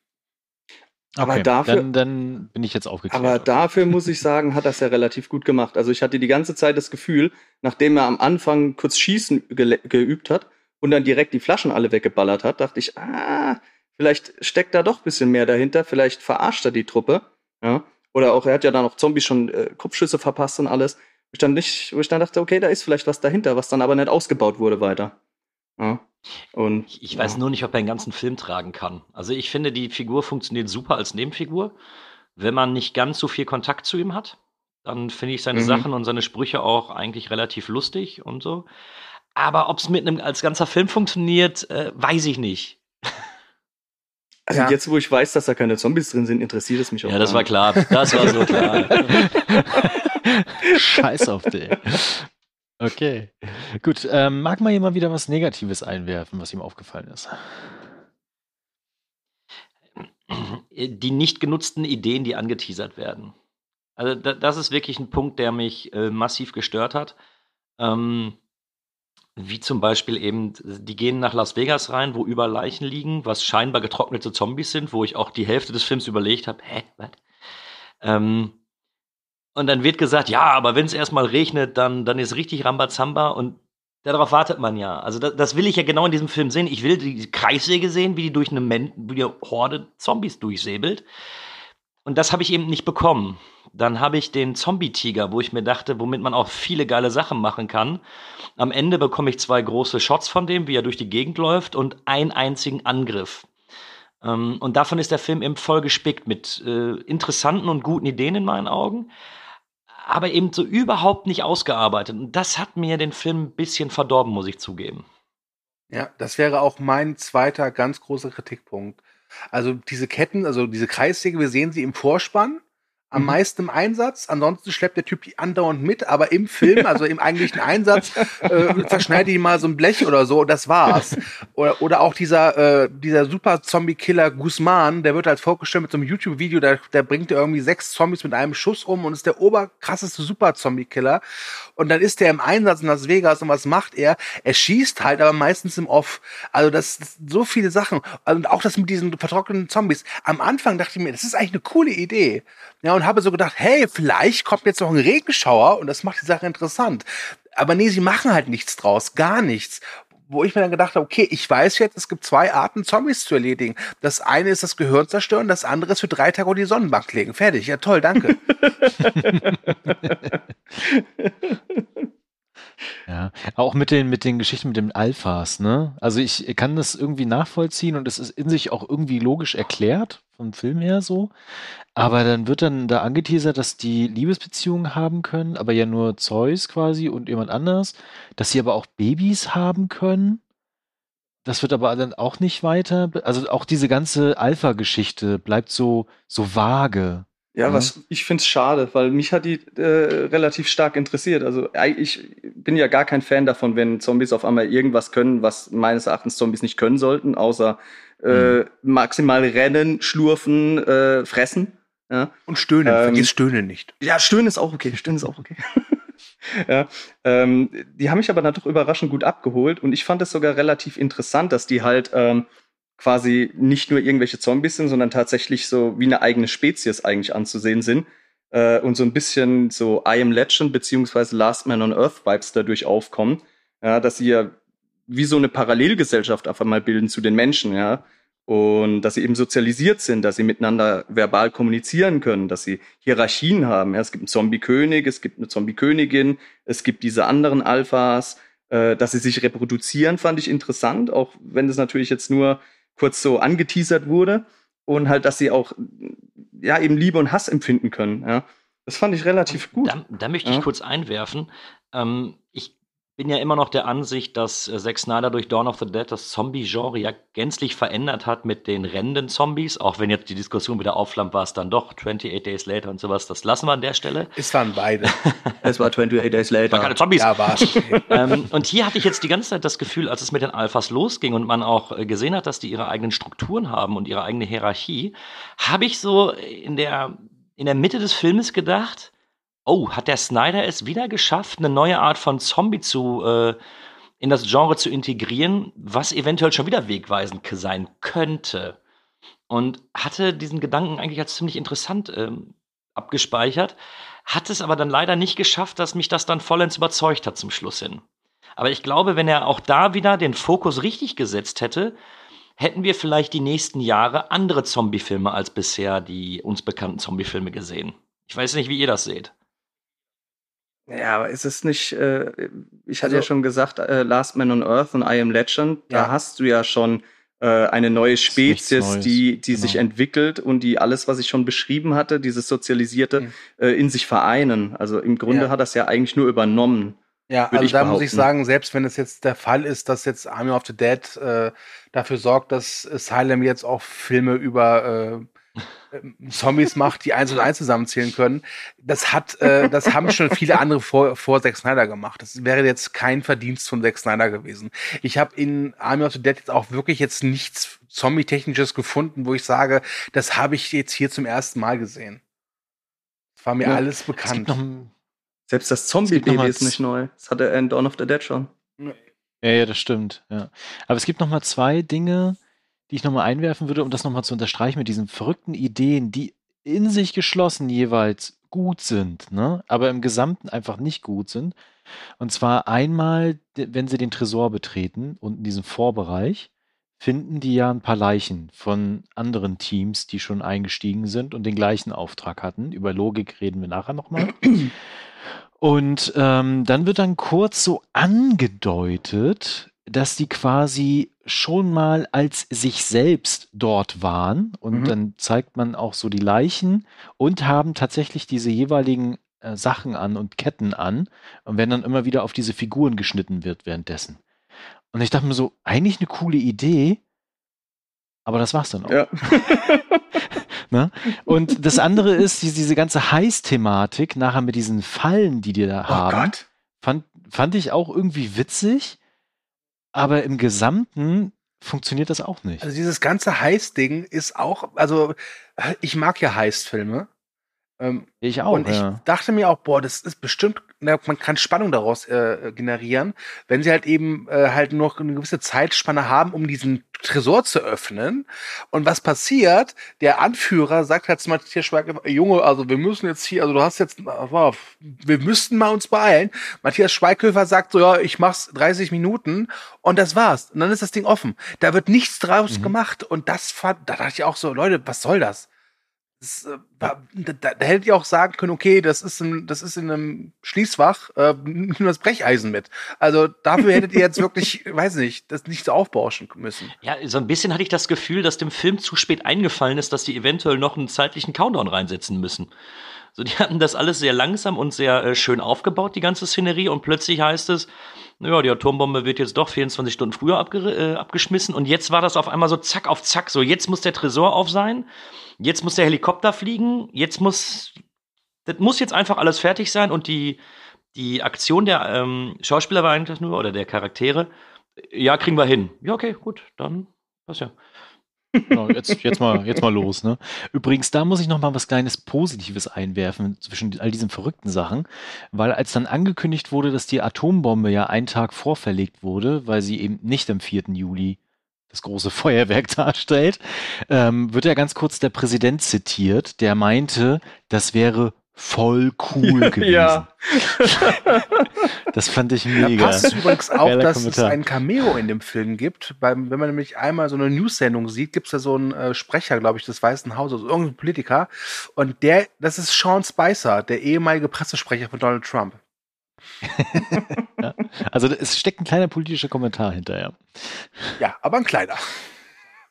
Aber Okay, dafür- dann, dann bin ich jetzt aufgeklärt. Aber dafür muss ich sagen, hat das ja relativ gut gemacht. Also ich hatte die ganze Zeit das Gefühl, nachdem er am Anfang kurz Schießen geübt hat und dann direkt die Flaschen alle weggeballert hat, dachte ich, ah, vielleicht steckt da doch ein bisschen mehr dahinter, vielleicht verarscht er die Truppe. Ja? Oder auch, er hat ja dann noch Zombies schon äh, Kopfschüsse verpasst und alles. Wo ich dann nicht, wo ich dann dachte, okay, da ist vielleicht was dahinter, was dann aber nicht ausgebaut wurde weiter. Ja? Und Ich, ich weiß nur nicht, ob er den ganzen Film tragen kann. Also ich finde, die Figur funktioniert super als Nebenfigur. Wenn man nicht ganz so viel Kontakt zu ihm hat, dann finde ich seine Mhm. Sachen und seine Sprüche auch eigentlich relativ lustig und so. Aber ob es mit einem als ganzer Film funktioniert, äh, weiß ich nicht. also Ja. jetzt, wo ich weiß, dass da keine Zombies drin sind, interessiert es mich auch. Ja, das war klar. Das war so klar. Scheiß auf den. Okay. Gut, ähm, mag mal jemand wieder was Negatives einwerfen, was ihm aufgefallen ist? die nicht genutzten Ideen, die angeteasert werden. Also da, das ist wirklich ein Punkt, der mich äh, massiv gestört hat. Ähm, wie zum Beispiel eben, die gehen nach Las Vegas rein, wo überall Leichen liegen, was scheinbar getrocknete Zombies sind, wo ich auch die Hälfte des Films überlegt habe, hä, was? Ähm, und dann wird gesagt, ja, aber wenn es erstmal regnet, dann, dann ist richtig Rambazamba und darauf wartet man ja. Also das, das will ich ja genau in diesem Film sehen. Ich will die Kreissäge sehen, wie die durch eine, Men wie die Horde Zombies durchsäbelt. Und das habe ich eben nicht bekommen. Dann habe ich den Zombie-Tiger, wo ich mir dachte, womit man auch viele geile Sachen machen kann. Am Ende bekomme ich zwei große Shots von dem, wie er durch die Gegend läuft und einen einzigen Angriff. Ähm, und davon ist der Film eben voll gespickt mit äh, interessanten und guten Ideen in meinen Augen, aber eben so überhaupt nicht ausgearbeitet. Und das hat mir den Film ein bisschen verdorben, muss ich zugeben. Ja, das wäre auch mein zweiter ganz großer Kritikpunkt. Also diese Ketten, also diese Kreissäge, wir sehen sie im Vorspann, am Mhm. meisten im Einsatz. Ansonsten schleppt der Typ die andauernd mit, aber im Film, also im eigentlichen Einsatz, äh, verschneidet die mal so ein Blech oder so und das war's. Oder, oder auch dieser, äh, dieser super Zombie-Killer Guzman, der wird als vorgestellt mit so einem YouTube-Video, der, der bringt irgendwie sechs Zombies mit einem Schuss um und ist der oberkrasseste Super-Zombie-Killer. Und dann ist der im Einsatz in Las Vegas und was macht er? Er schießt halt, aber meistens im Off. Also das, das so viele Sachen. Und auch das mit diesen vertrockneten Zombies. Am Anfang dachte ich mir, das ist eigentlich eine coole Idee. Ja, und habe so gedacht, hey, vielleicht kommt jetzt noch ein Regenschauer und das macht die Sache interessant. Aber nee, sie machen halt nichts draus, gar nichts. Wo ich mir dann gedacht habe, okay, ich weiß jetzt, es gibt zwei Arten, Zombies zu erledigen. Das eine ist das Gehirn zerstören, das andere ist für drei Tage auf die Sonnenbank legen. Fertig. Ja, toll, danke. Ja, auch mit den, mit den Geschichten mit den Alphas, ne? Also ich kann das irgendwie nachvollziehen und es ist in sich auch irgendwie logisch erklärt, vom Film her so. Aber dann wird dann da angeteasert, dass die Liebesbeziehungen haben können, aber ja nur Zeus quasi und jemand anders, dass sie aber auch Babys haben können. Das wird aber dann auch nicht weiter. Also auch diese ganze Alpha-Geschichte bleibt so, so vage. Ja, Mhm. was ich finde es schade, weil mich hat die äh, relativ stark interessiert. Also ich bin ja gar kein Fan davon, wenn Zombies auf einmal irgendwas können, was meines Erachtens Zombies nicht können sollten, außer äh, maximal rennen, schlurfen, äh, fressen. Ja. Und stöhnen, Ähm, vergiss stöhnen nicht. Ja, stöhnen ist auch okay. Stöhnen ist auch okay. ja, ähm, die haben mich aber dann doch überraschend gut abgeholt und ich fand es sogar relativ interessant, dass die halt ähm, quasi nicht nur irgendwelche Zombies sind, sondern tatsächlich so wie eine eigene Spezies eigentlich anzusehen sind äh, und so ein bisschen so I Am Legend beziehungsweise Last Man on Earth Vibes dadurch aufkommen, ja, dass sie ja wie so eine Parallelgesellschaft auf einmal bilden zu den Menschen, ja. Und dass sie eben sozialisiert sind, dass sie miteinander verbal kommunizieren können, dass sie Hierarchien haben. Ja, es gibt einen Zombie-König, es gibt eine Zombie-Königin, es gibt diese anderen Alphas, äh, dass sie sich reproduzieren, fand ich interessant, auch wenn das natürlich jetzt nur kurz so angeteasert wurde. Und halt, dass sie auch ja eben Liebe und Hass empfinden können. Ja. Das fand ich relativ gut. Da, da möchte ich Ja. kurz einwerfen. Ähm, ich bin ja immer noch der Ansicht, dass äh, Zack Snyder durch Dawn of the Dead das Zombie-Genre ja gänzlich verändert hat mit den rennenden Zombies. Auch wenn jetzt die Diskussion wieder aufflammt, war es dann doch 28 Days Later und sowas. Das lassen wir an der Stelle. Es waren beide. Es war 28 Days Later. War keine Zombies. ja, war ähm, und hier hatte ich jetzt die ganze Zeit das Gefühl, als es mit den Alphas losging und man auch äh, gesehen hat, dass die ihre eigenen Strukturen haben und ihre eigene Hierarchie, habe ich so in der, in der Mitte des Filmes gedacht, oh, hat der Snyder es wieder geschafft, eine neue Art von Zombie zu äh, in das Genre zu integrieren, was eventuell schon wieder wegweisend sein könnte. Und hatte diesen Gedanken eigentlich als ziemlich interessant ähm, abgespeichert, hat es aber dann leider nicht geschafft, dass mich das dann vollends überzeugt hat zum Schluss hin. Aber ich glaube, wenn er auch da wieder den Fokus richtig gesetzt hätte, hätten wir vielleicht die nächsten Jahre andere Zombie-Filme als bisher die uns bekannten Zombie-Filme gesehen. Ich weiß nicht, wie ihr das seht. Ja, aber ist es nicht, äh, ich hatte Also- ja schon gesagt, äh, Last Man on Earth und I Am Legend, da Ja. hast du ja schon äh, eine neue Spezies, die, die sich genau. entwickelt und die alles, was ich schon beschrieben hatte, dieses Sozialisierte, Mhm. äh, in sich vereinen. Also im Grunde Ja. hat das ja eigentlich nur übernommen. Ja, Würde also ich da muss ich behaupten. sagen, selbst wenn es jetzt der Fall ist, dass jetzt Army of the Dead äh, dafür sorgt, dass Asylum jetzt auch Filme über äh, Zombies macht, die eins und eins zusammenzählen können, das hat, äh, das haben schon viele andere vor, vor Zack Snyder gemacht. Das wäre jetzt kein Verdienst von Zack Snyder gewesen. Ich habe in Army of the Dead jetzt auch wirklich jetzt nichts Zombie-technisches gefunden, wo ich sage, das habe ich jetzt hier zum ersten Mal gesehen. Das war mir Ja, alles bekannt. noch, Selbst das Zombie-Baby ist nicht neu. Das hatte er in Dawn of the Dead schon. Ja, ja, das stimmt. Ja. Aber es gibt noch mal zwei Dinge, die ich noch mal einwerfen würde, um das noch mal zu unterstreichen mit diesen verrückten Ideen, die in sich geschlossen jeweils gut sind, ne? aber im Gesamten einfach nicht gut sind. Und zwar einmal, wenn sie den Tresor betreten und in diesem Vorbereich, finden die ja ein paar Leichen von anderen Teams, die schon eingestiegen sind und den gleichen Auftrag hatten. Über Logik reden wir nachher nochmal. Und ähm, dann wird dann kurz so angedeutet, dass die quasi schon mal als sich selbst dort waren. Und Mhm. dann zeigt man auch so die Leichen und haben tatsächlich diese jeweiligen äh, Sachen an und Ketten an. Und wenn dann immer wieder auf diese Figuren geschnitten wird währenddessen. Und ich dachte mir so, eigentlich eine coole Idee, aber das war's dann auch. Ja. Ne? Und das andere ist diese, diese ganze Heiß-Thematik nachher mit diesen Fallen, die die da Oh haben. Gott. Fand, fand ich auch irgendwie witzig, aber im Gesamten funktioniert das auch nicht. Also dieses ganze Heist-Ding ist auch, also ich mag ja Heist-Filme. Ähm, ich auch, und ich ja. dachte mir auch, boah, das ist bestimmt, na, man kann Spannung daraus äh, generieren, wenn sie halt eben äh, halt noch eine gewisse Zeitspanne haben, um diesen Tresor zu öffnen. Und was passiert? Der Anführer sagt halt zu Matthias Schweighöfer, Junge, also wir müssen jetzt hier, also du hast jetzt, wow, wir müssten mal uns beeilen. Matthias Schweighöfer sagt so, ja, ich mach's 30 Minuten und das war's. Und dann ist das Ding offen. Da wird nichts draus Mhm. gemacht. Und das fand, da dachte ich auch so, Leute, was soll das? Das, äh, da, da da hätte auch sagen können, okay, das ist, in, das ist in einem Schließfach, äh, nimm das Brecheisen mit. Also dafür hättet ihr jetzt wirklich, weiß nicht, das nicht so aufbauschen müssen. Ja, so ein bisschen hatte ich das Gefühl, dass dem Film zu spät eingefallen ist, dass die eventuell noch einen zeitlichen Countdown reinsetzen müssen. So, die hatten das alles sehr langsam und sehr äh, schön aufgebaut, die ganze Szenerie, und plötzlich heißt es, naja, die Atombombe wird jetzt doch 24 Stunden früher äh, abgeschmissen. Und jetzt war das auf einmal so zack auf zack, so jetzt muss der Tresor auf sein, jetzt muss der Helikopter fliegen, jetzt muss, das muss jetzt einfach alles fertig sein. Und die, die Aktion der ähm, Schauspieler war eigentlich nur, oder der Charaktere, ja, kriegen wir hin. Ja, okay, gut, dann passt ja. Genau, jetzt, jetzt, mal, jetzt mal los. Ne? Übrigens, da muss ich noch mal was kleines Positives einwerfen zwischen all diesen verrückten Sachen, weil als dann angekündigt wurde, dass die Atombombe ja einen Tag vorverlegt wurde, weil sie eben nicht am 4. Juli das große Feuerwerk darstellt, ähm, wird ja ganz kurz der Präsident zitiert, der meinte, das wäre voll cool gewesen. Ja. Das fand ich Da mega. passt es übrigens auch, Geiler dass es Kommentar. ein Cameo in dem Film gibt. Beim, wenn man nämlich einmal so eine News-Sendung sieht, gibt es da so einen äh, Sprecher, glaube ich, des Weißen Hauses, also irgendein Politiker. Und der, das ist Sean Spicer, der ehemalige Pressesprecher von Donald Trump. Also es steckt ein kleiner politischer Kommentar hinterher. Ja, aber ein kleiner.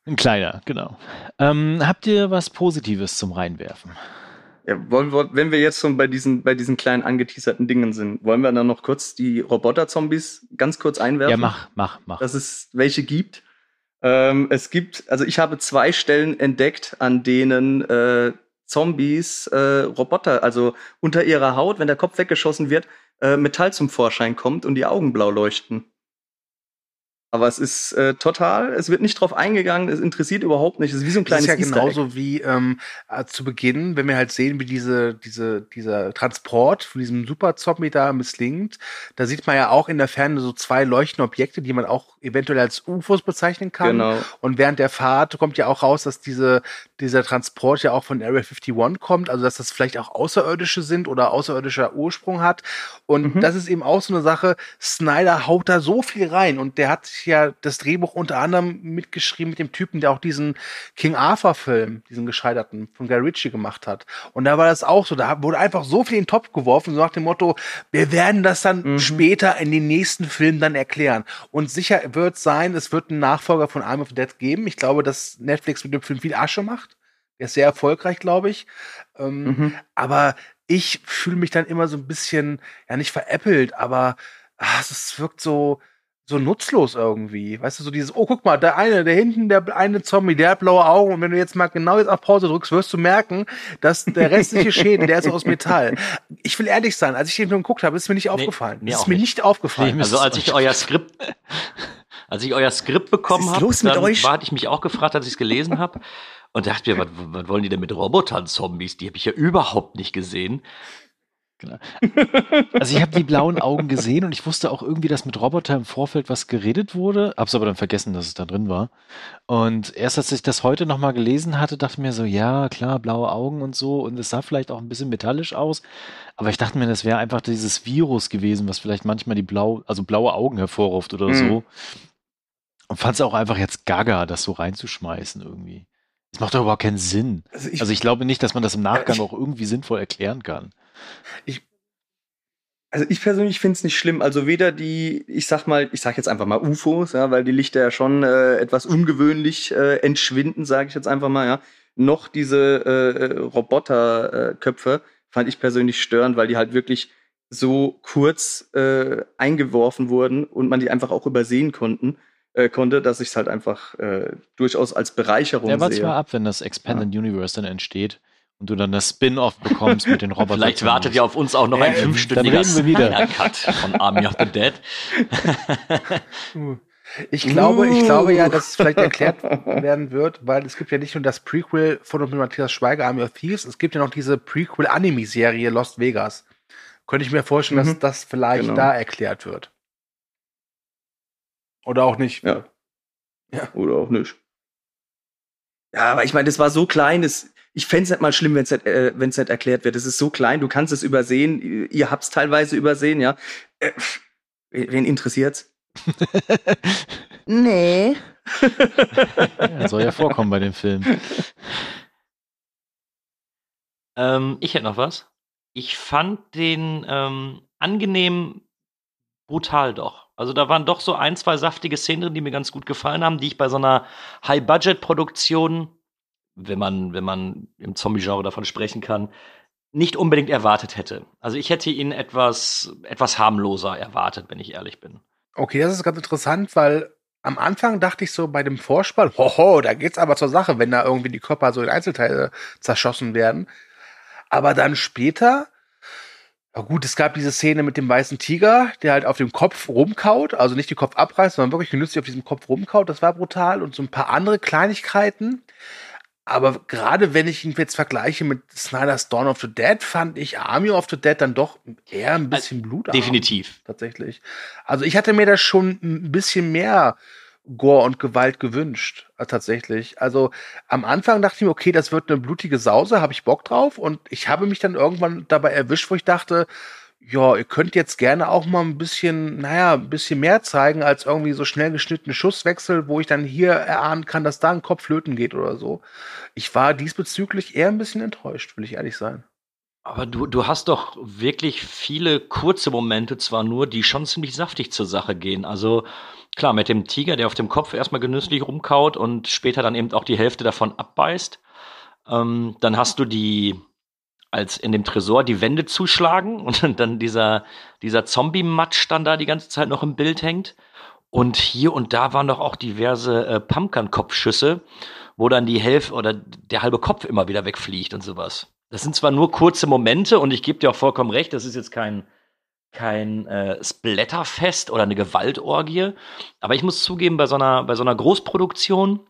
Ein kleiner, genau. Ähm, habt ihr was Positives zum Reinwerfen? Ja, wollen wir, wenn wir jetzt schon bei diesen, bei diesen kleinen angeteaserten Dingen sind, wollen wir dann noch kurz die Roboter-Zombies ganz kurz einwerfen? Ja, mach, mach, mach. Dass es welche gibt. Ähm, es gibt, also ich habe zwei Stellen entdeckt, an denen äh, Zombies äh, Roboter, also unter ihrer Haut, wenn der Kopf weggeschossen wird, äh, Metall zum Vorschein kommt und die Augen blau leuchten. Aber es ist äh, total, es wird nicht drauf eingegangen, es interessiert überhaupt nicht. Es ist wie so ein kleines Das ist ja genauso wie ähm, äh, zu Beginn, wenn wir halt sehen, wie diese, diese, dieser Transport von diesem Super-Zombie da misslingt. Da sieht man ja auch in der Ferne so zwei leuchtende Objekte, die man auch eventuell als UFOs bezeichnen kann. Genau. Und während der Fahrt kommt ja auch raus, dass diese, dieser Transport ja auch von Area 51 kommt, also dass das vielleicht auch Außerirdische sind oder außerirdischer Ursprung hat. Und Mhm. das ist eben auch so eine Sache, Snyder haut da so viel rein und der hat ja das Drehbuch unter anderem mitgeschrieben mit dem Typen, der auch diesen King Arthur Film, diesen gescheiterten von Guy Ritchie gemacht hat. Und da war das auch so, da wurde einfach so viel in den Topf geworfen, so nach dem Motto, wir werden das dann Mhm. später in den nächsten Filmen dann erklären. Und sicher wird sein, es wird einen Nachfolger von Arm of the Dead geben. Ich glaube, dass Netflix mit dem Film viel Asche macht. Der ist sehr erfolgreich, glaube ich. Ähm, Mhm. aber ich fühle mich dann immer so ein bisschen, ja nicht veräppelt, aber ah, es wirkt so, so nutzlos irgendwie. Weißt du, so dieses, oh, guck mal, der eine, der hinten, der eine Zombie, der hat blaue Augen. Und wenn du jetzt mal genau jetzt auf Pause drückst, wirst du merken, dass der restliche Schäden, der ist aus Metall. Ich will ehrlich sein, als ich den Film geguckt habe, ist mir nicht aufgefallen. mir ist mir nicht. nicht aufgefallen. Nee, Also als ich euer Skript, als ich euer Skript bekommen habe, war- hatte ich mich auch gefragt, als ich es gelesen habe und dachte mir, was, was wollen die denn mit Robotern, Zombies? Die habe ich ja überhaupt nicht gesehen. Also ich habe die blauen Augen gesehen und ich wusste auch irgendwie, dass mit Roboter im Vorfeld was geredet wurde, hab's aber dann vergessen, dass es da drin war. Und erst als ich das heute nochmal gelesen hatte, dachte ich mir so, ja, klar, blaue Augen und so und es sah vielleicht auch ein bisschen metallisch aus, aber ich dachte mir, das wäre einfach dieses Virus gewesen, was vielleicht manchmal die blau, also blaue Augen hervorruft oder Mhm. so. Und fand es auch einfach jetzt gaga, das so reinzuschmeißen irgendwie. Es macht doch überhaupt keinen Sinn. also ich, Also ich glaube nicht, dass man das im Nachgang auch irgendwie sinnvoll erklären kann. Also ich persönlich finde es nicht schlimm. Also weder die, ich sag mal, ich sag jetzt einfach mal UFOs, ja, weil die Lichter ja schon äh, etwas ungewöhnlich äh, entschwinden, sage ich jetzt einfach mal, ja. Noch diese äh, Roboterköpfe äh, Köpfe fand ich persönlich störend, weil die halt wirklich so kurz äh, eingeworfen wurden und man die einfach auch übersehen konnten, äh, konnte, dass ich es halt einfach äh, durchaus als Bereicherung Ja, warte sehe. mal ab, wenn das Expanded Universe dann entsteht und du dann das Spin-off bekommst mit den Robotern. Vielleicht wartet ja auf uns auch noch ein Ja, dann fünfstündiger reden wir wieder. Snyder-Cut von Army of the Dead. Ich glaube, ich glaube ja, Uh. dass es vielleicht erklärt werden wird, weil es gibt ja nicht nur das Prequel von und mit Matthias Schweiger, Army of Thieves, es gibt ja noch diese Prequel-Anime-Serie Lost Vegas. Könnte ich mir vorstellen, dass Mhm. das vielleicht Genau. da erklärt wird. Oder auch nicht. Ja. Ja. Oder auch nicht. Ja, aber ich meine, das war so klein, das, ich fänd's nicht mal schlimm, wenn es nicht, äh, wenn's nicht erklärt wird. Es ist so klein, du kannst es übersehen, ihr- ihr habt's teilweise übersehen, ja. Äh, wen interessiert's? nee. Ja, soll ja vorkommen bei dem Film. Ähm, ich hätte noch was. Ich fand den ähm, angenehm brutal doch. Also da waren doch so ein, zwei saftige Szenen drin, die mir ganz gut gefallen haben, die ich bei so einer High-Budget-Produktion, wenn man, wenn man im Zombie-Genre davon sprechen kann, nicht unbedingt erwartet hätte. Also ich hätte ihn etwas, etwas harmloser erwartet, wenn ich ehrlich bin. Okay, das ist ganz interessant, weil am Anfang dachte ich so bei dem Vorspann, hoho, da geht's aber zur Sache, wenn da irgendwie die Körper so in Einzelteile zerschossen werden. Aber dann später, ja gut, es gab diese Szene mit dem weißen Tiger, der halt auf dem Kopf rumkaut, also nicht den Kopf abreißt, sondern wirklich genüsslich auf diesem Kopf rumkaut, das war brutal und so ein paar andere Kleinigkeiten. Aber gerade wenn ich ihn jetzt vergleiche mit Snyder's Dawn of the Dead, fand ich Army of the Dead dann doch eher ein bisschen blutarm Definitiv. tatsächlich. Also ich hatte mir das schon ein bisschen mehr Gore und Gewalt gewünscht, äh, tatsächlich. Also am Anfang dachte ich mir, okay, das wird eine blutige Sause, habe ich Bock drauf. Und ich habe mich dann irgendwann dabei erwischt, wo ich dachte, ja, ihr könnt jetzt gerne auch mal ein bisschen, naja, ein bisschen mehr zeigen, als irgendwie so schnell geschnittene Schusswechsel, wo ich dann hier erahnen kann, dass da ein Kopf flöten geht oder so. Ich war diesbezüglich eher ein bisschen enttäuscht, will ich ehrlich sein. Aber du, du hast doch wirklich viele kurze Momente zwar nur, die schon ziemlich saftig zur Sache gehen. Also klar, mit dem Tiger, der auf dem Kopf erstmal genüsslich rumkaut und später dann eben auch die Hälfte davon abbeißt. Ähm, dann hast du die, als in dem Tresor die Wände zuschlagen und dann dieser, dieser Zombie-Matsch dann da die ganze Zeit noch im Bild hängt. Und hier und da waren doch auch diverse äh, Pumpkin-Kopfschüsse, wo dann die Hälfte oder der halbe Kopf immer wieder wegfliegt und sowas. Das sind zwar nur kurze Momente und ich gebe dir auch vollkommen recht, das ist jetzt kein, kein äh, Splatterfest oder eine Gewaltorgie, aber ich muss zugeben, bei so einer, bei so einer Großproduktion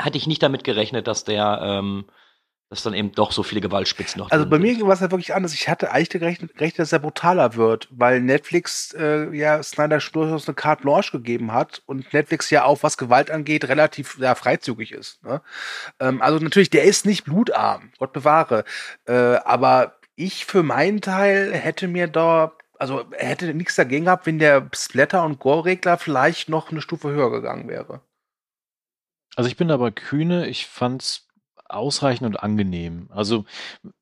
hatte ich nicht damit gerechnet, dass der ähm, dass dann eben doch so viele Gewaltspitzen noch Also bei mir war es ja wirklich anders. Ich hatte eigentlich gerechnet, gerechnet, dass er brutaler wird, weil Netflix äh, ja Snyder durchaus eine Carte Blanche gegeben hat und Netflix ja auch, was Gewalt angeht, relativ ja, freizügig ist. Ne? Ähm, also natürlich, der ist nicht blutarm, Gott bewahre. Äh, aber ich für meinen Teil hätte mir da, also hätte nichts dagegen gehabt, wenn der Splatter- und Gore-Regler vielleicht noch eine Stufe höher gegangen wäre. Also ich bin aber kühne, ich fand's ausreichend und angenehm. Also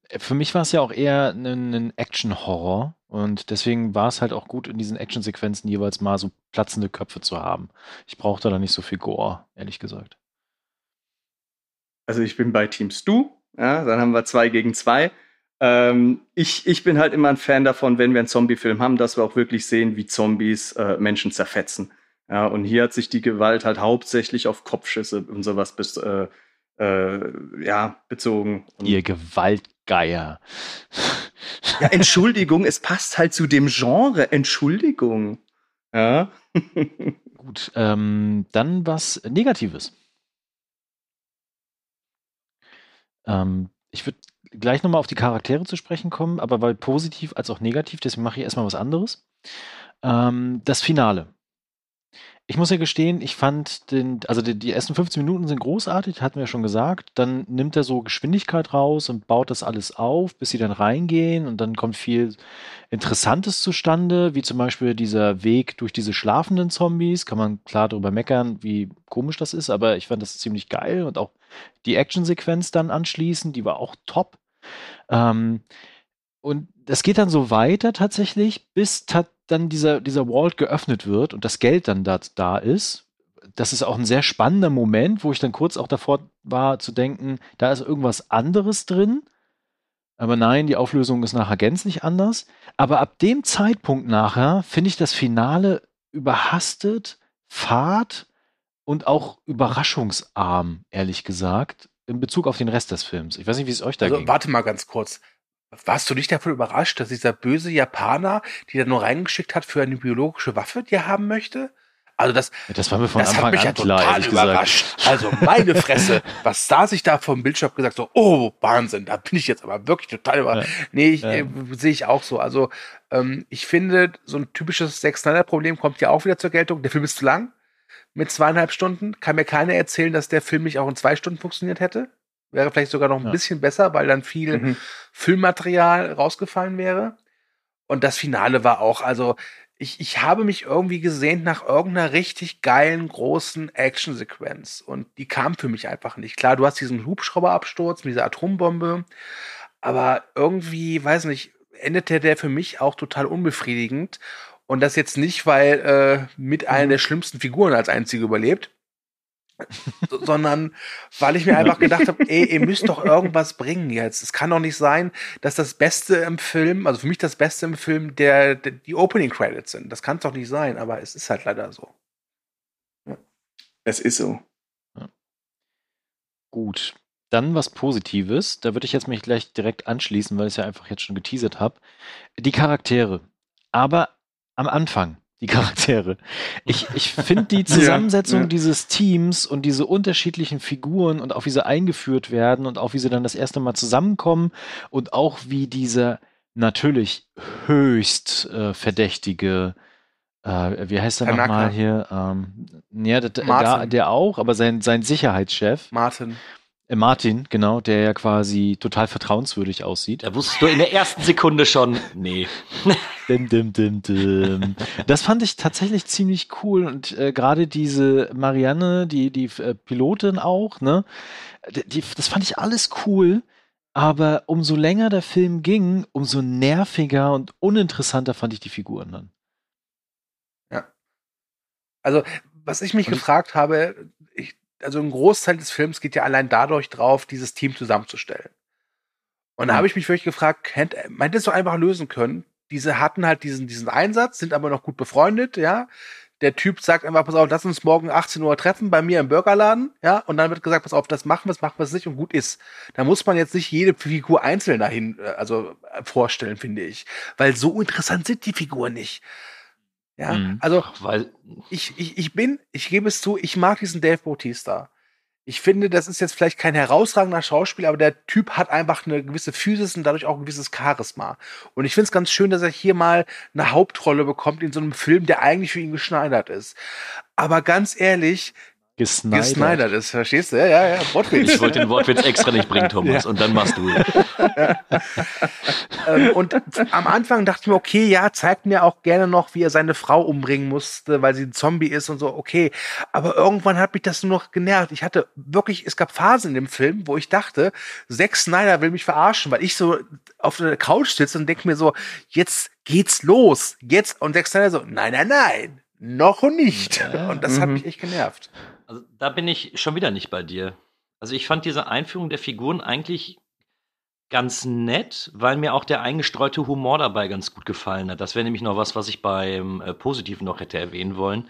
äh, für mich war es ja auch eher ein, ein Action-Horror und deswegen war es halt auch gut, in diesen Action-Sequenzen jeweils mal so platzende Köpfe zu haben. Ich brauchte da nicht so viel Gore, ehrlich gesagt. Also ich bin bei Team Stu, ja, dann haben wir zwei gegen zwei. Ähm, ich, ich bin halt immer ein Fan davon, wenn wir einen Zombie-Film haben, dass wir auch wirklich sehen, wie Zombies äh, Menschen zerfetzen. Ja, und hier hat sich die Gewalt halt hauptsächlich auf Kopfschüsse und sowas bis, äh, äh, ja, bezogen. Und Ihr Gewaltgeier. ja, Entschuldigung, es passt halt zu dem Genre. Entschuldigung. Ja. Gut, ähm, dann was Negatives. Ähm, ich würde gleich nochmal auf die Charaktere zu sprechen kommen, aber weil positiv als auch negativ, deswegen mache ich erstmal was anderes. Ähm, das Finale. Ich muss ja gestehen, ich fand den, also die, die ersten 15 Minuten sind großartig, hatten wir ja schon gesagt. Dann nimmt er so Geschwindigkeit raus und baut das alles auf, bis sie dann reingehen und dann kommt viel Interessantes zustande, wie zum Beispiel dieser Weg durch diese schlafenden Zombies. Kann man klar darüber meckern, wie komisch das ist, aber ich fand das ziemlich geil und auch die Actionsequenz dann anschließend, die war auch top. Ähm, und das geht dann so weiter tatsächlich, bis ta dann dieser, dieser Vault geöffnet wird und das Geld dann da, da ist. Das ist auch ein sehr spannender Moment, wo ich dann kurz auch davor war zu denken, da ist irgendwas anderes drin. Aber nein, die Auflösung ist nachher gänzlich anders. Aber ab dem Zeitpunkt nachher finde ich das Finale überhastet, fad und auch überraschungsarm, ehrlich gesagt, in Bezug auf den Rest des Films. Ich weiß nicht, wie es euch da Also ging. warte mal ganz kurz. Warst du nicht davon überrascht, dass dieser böse Japaner, die er nur reingeschickt hat für eine biologische Waffe, die er haben möchte? Also das, Das war mir von das Anfang hat mich an ja total überrascht. Also meine Fresse, was da sich da vom Bildschirm gesagt so, oh Wahnsinn, da bin ich jetzt aber wirklich total überrascht. Nee, ich, Ja. äh, sehe ich auch so. Also ähm, ich finde, so ein typisches Zack Snyder Problem kommt ja auch wieder zur Geltung. Der Film ist zu lang mit zweieinhalb Stunden. Kann mir keiner erzählen, dass der Film nicht auch in zwei Stunden funktioniert hätte. Wäre vielleicht sogar noch ein Ja. bisschen besser, weil dann viel Mhm. Filmmaterial rausgefallen wäre. Und das Finale war auch, also ich, ich habe mich irgendwie gesehnt nach irgendeiner richtig geilen, großen Actionsequenz. Und die kam für mich einfach nicht. Klar, du hast diesen Hubschrauberabsturz mit dieser Atombombe, aber irgendwie, weiß nicht, endete der für mich auch total unbefriedigend. Und das jetzt nicht, weil äh, mit einer der schlimmsten Figuren als einzige überlebt, sondern weil ich mir einfach gedacht habe, ey, ihr müsst doch irgendwas bringen jetzt. Es kann doch nicht sein, dass das Beste im Film, also für mich das Beste im Film, der, der die Opening Credits sind. Das kann es doch nicht sein, aber es ist halt leider so. Es ist so. Gut. Dann was Positives. Da würde ich jetzt mich gleich direkt anschließen, weil ich es ja einfach jetzt schon geteasert habe. Die Charaktere. Aber am Anfang, die Charaktere. Ich, ich finde die Zusammensetzung ja. dieses Teams und diese unterschiedlichen Figuren und auch wie sie eingeführt werden und auch wie sie dann das erste Mal zusammenkommen und auch wie dieser natürlich höchst äh, verdächtige äh, wie heißt er nochmal hier? Ähm, ja, der, der, der auch, aber sein, sein Sicherheitschef, Martin. Äh, Martin, genau, der ja quasi total vertrauenswürdig aussieht. Da wusstest du in der ersten Sekunde schon, nee. Dim, dim, dim, dim. Das fand ich tatsächlich ziemlich cool und äh, gerade diese Marianne, die, die äh, Pilotin auch, ne, die, die, das fand ich alles cool, aber umso länger der Film ging, umso nerviger und uninteressanter fand ich die Figuren dann. Also, was ich mich Und ich- gefragt habe, ich, also ein Großteil des Films geht ja allein dadurch drauf, dieses Team zusammenzustellen. Und da habe ich mich wirklich gefragt, kennt, meint es so einfach lösen können? Diese hatten halt diesen, diesen Einsatz, sind aber noch gut befreundet, ja. Der Typ sagt einfach, pass auf, lass uns morgen 18 Uhr treffen bei mir im Burgerladen, ja. Und dann wird gesagt, pass auf, das machen wir, das machen wir es nicht und gut ist. Da muss man jetzt nicht jede Figur einzeln dahin, äh, also äh, vorstellen, finde ich. Weil so interessant sind die Figuren nicht. Ja, Mhm. also Ach, weil, ich, ich, ich bin, ich gebe es zu, ich mag diesen Dave Bautista. Ich finde, das ist jetzt vielleicht kein herausragender Schauspieler, aber der Typ hat einfach eine gewisse Physis und dadurch auch ein gewisses Charisma. Und ich finde es ganz schön, dass er hier mal eine Hauptrolle bekommt in so einem Film, der eigentlich für ihn geschneidert ist. Aber ganz ehrlich, Gesnydert. gesneidert ist, verstehst du? Ja, ja, ja, Wortwitz. ich wollte den Wortwitz extra nicht bringen, Thomas, und dann machst du. ähm, und am Anfang dachte ich mir, okay, ja, zeigt mir auch gerne noch, wie er seine Frau umbringen musste, weil sie ein Zombie ist und so, okay. Aber irgendwann hat mich das nur noch genervt. Ich hatte wirklich, es gab Phasen in dem Film, wo ich dachte, Zack Snyder will mich verarschen, weil ich so auf der Couch sitze und denke mir so, jetzt geht's los. Jetzt, und Zack Snyder so, nein, nein, nein, noch nicht. Und das hat Mhm. mich echt genervt. Also, da bin ich schon wieder nicht bei dir. Also ich fand diese Einführung der Figuren eigentlich ganz nett, weil mir auch der eingestreute Humor dabei ganz gut gefallen hat. Das wäre nämlich noch was, was ich beim äh, Positiven noch hätte erwähnen wollen.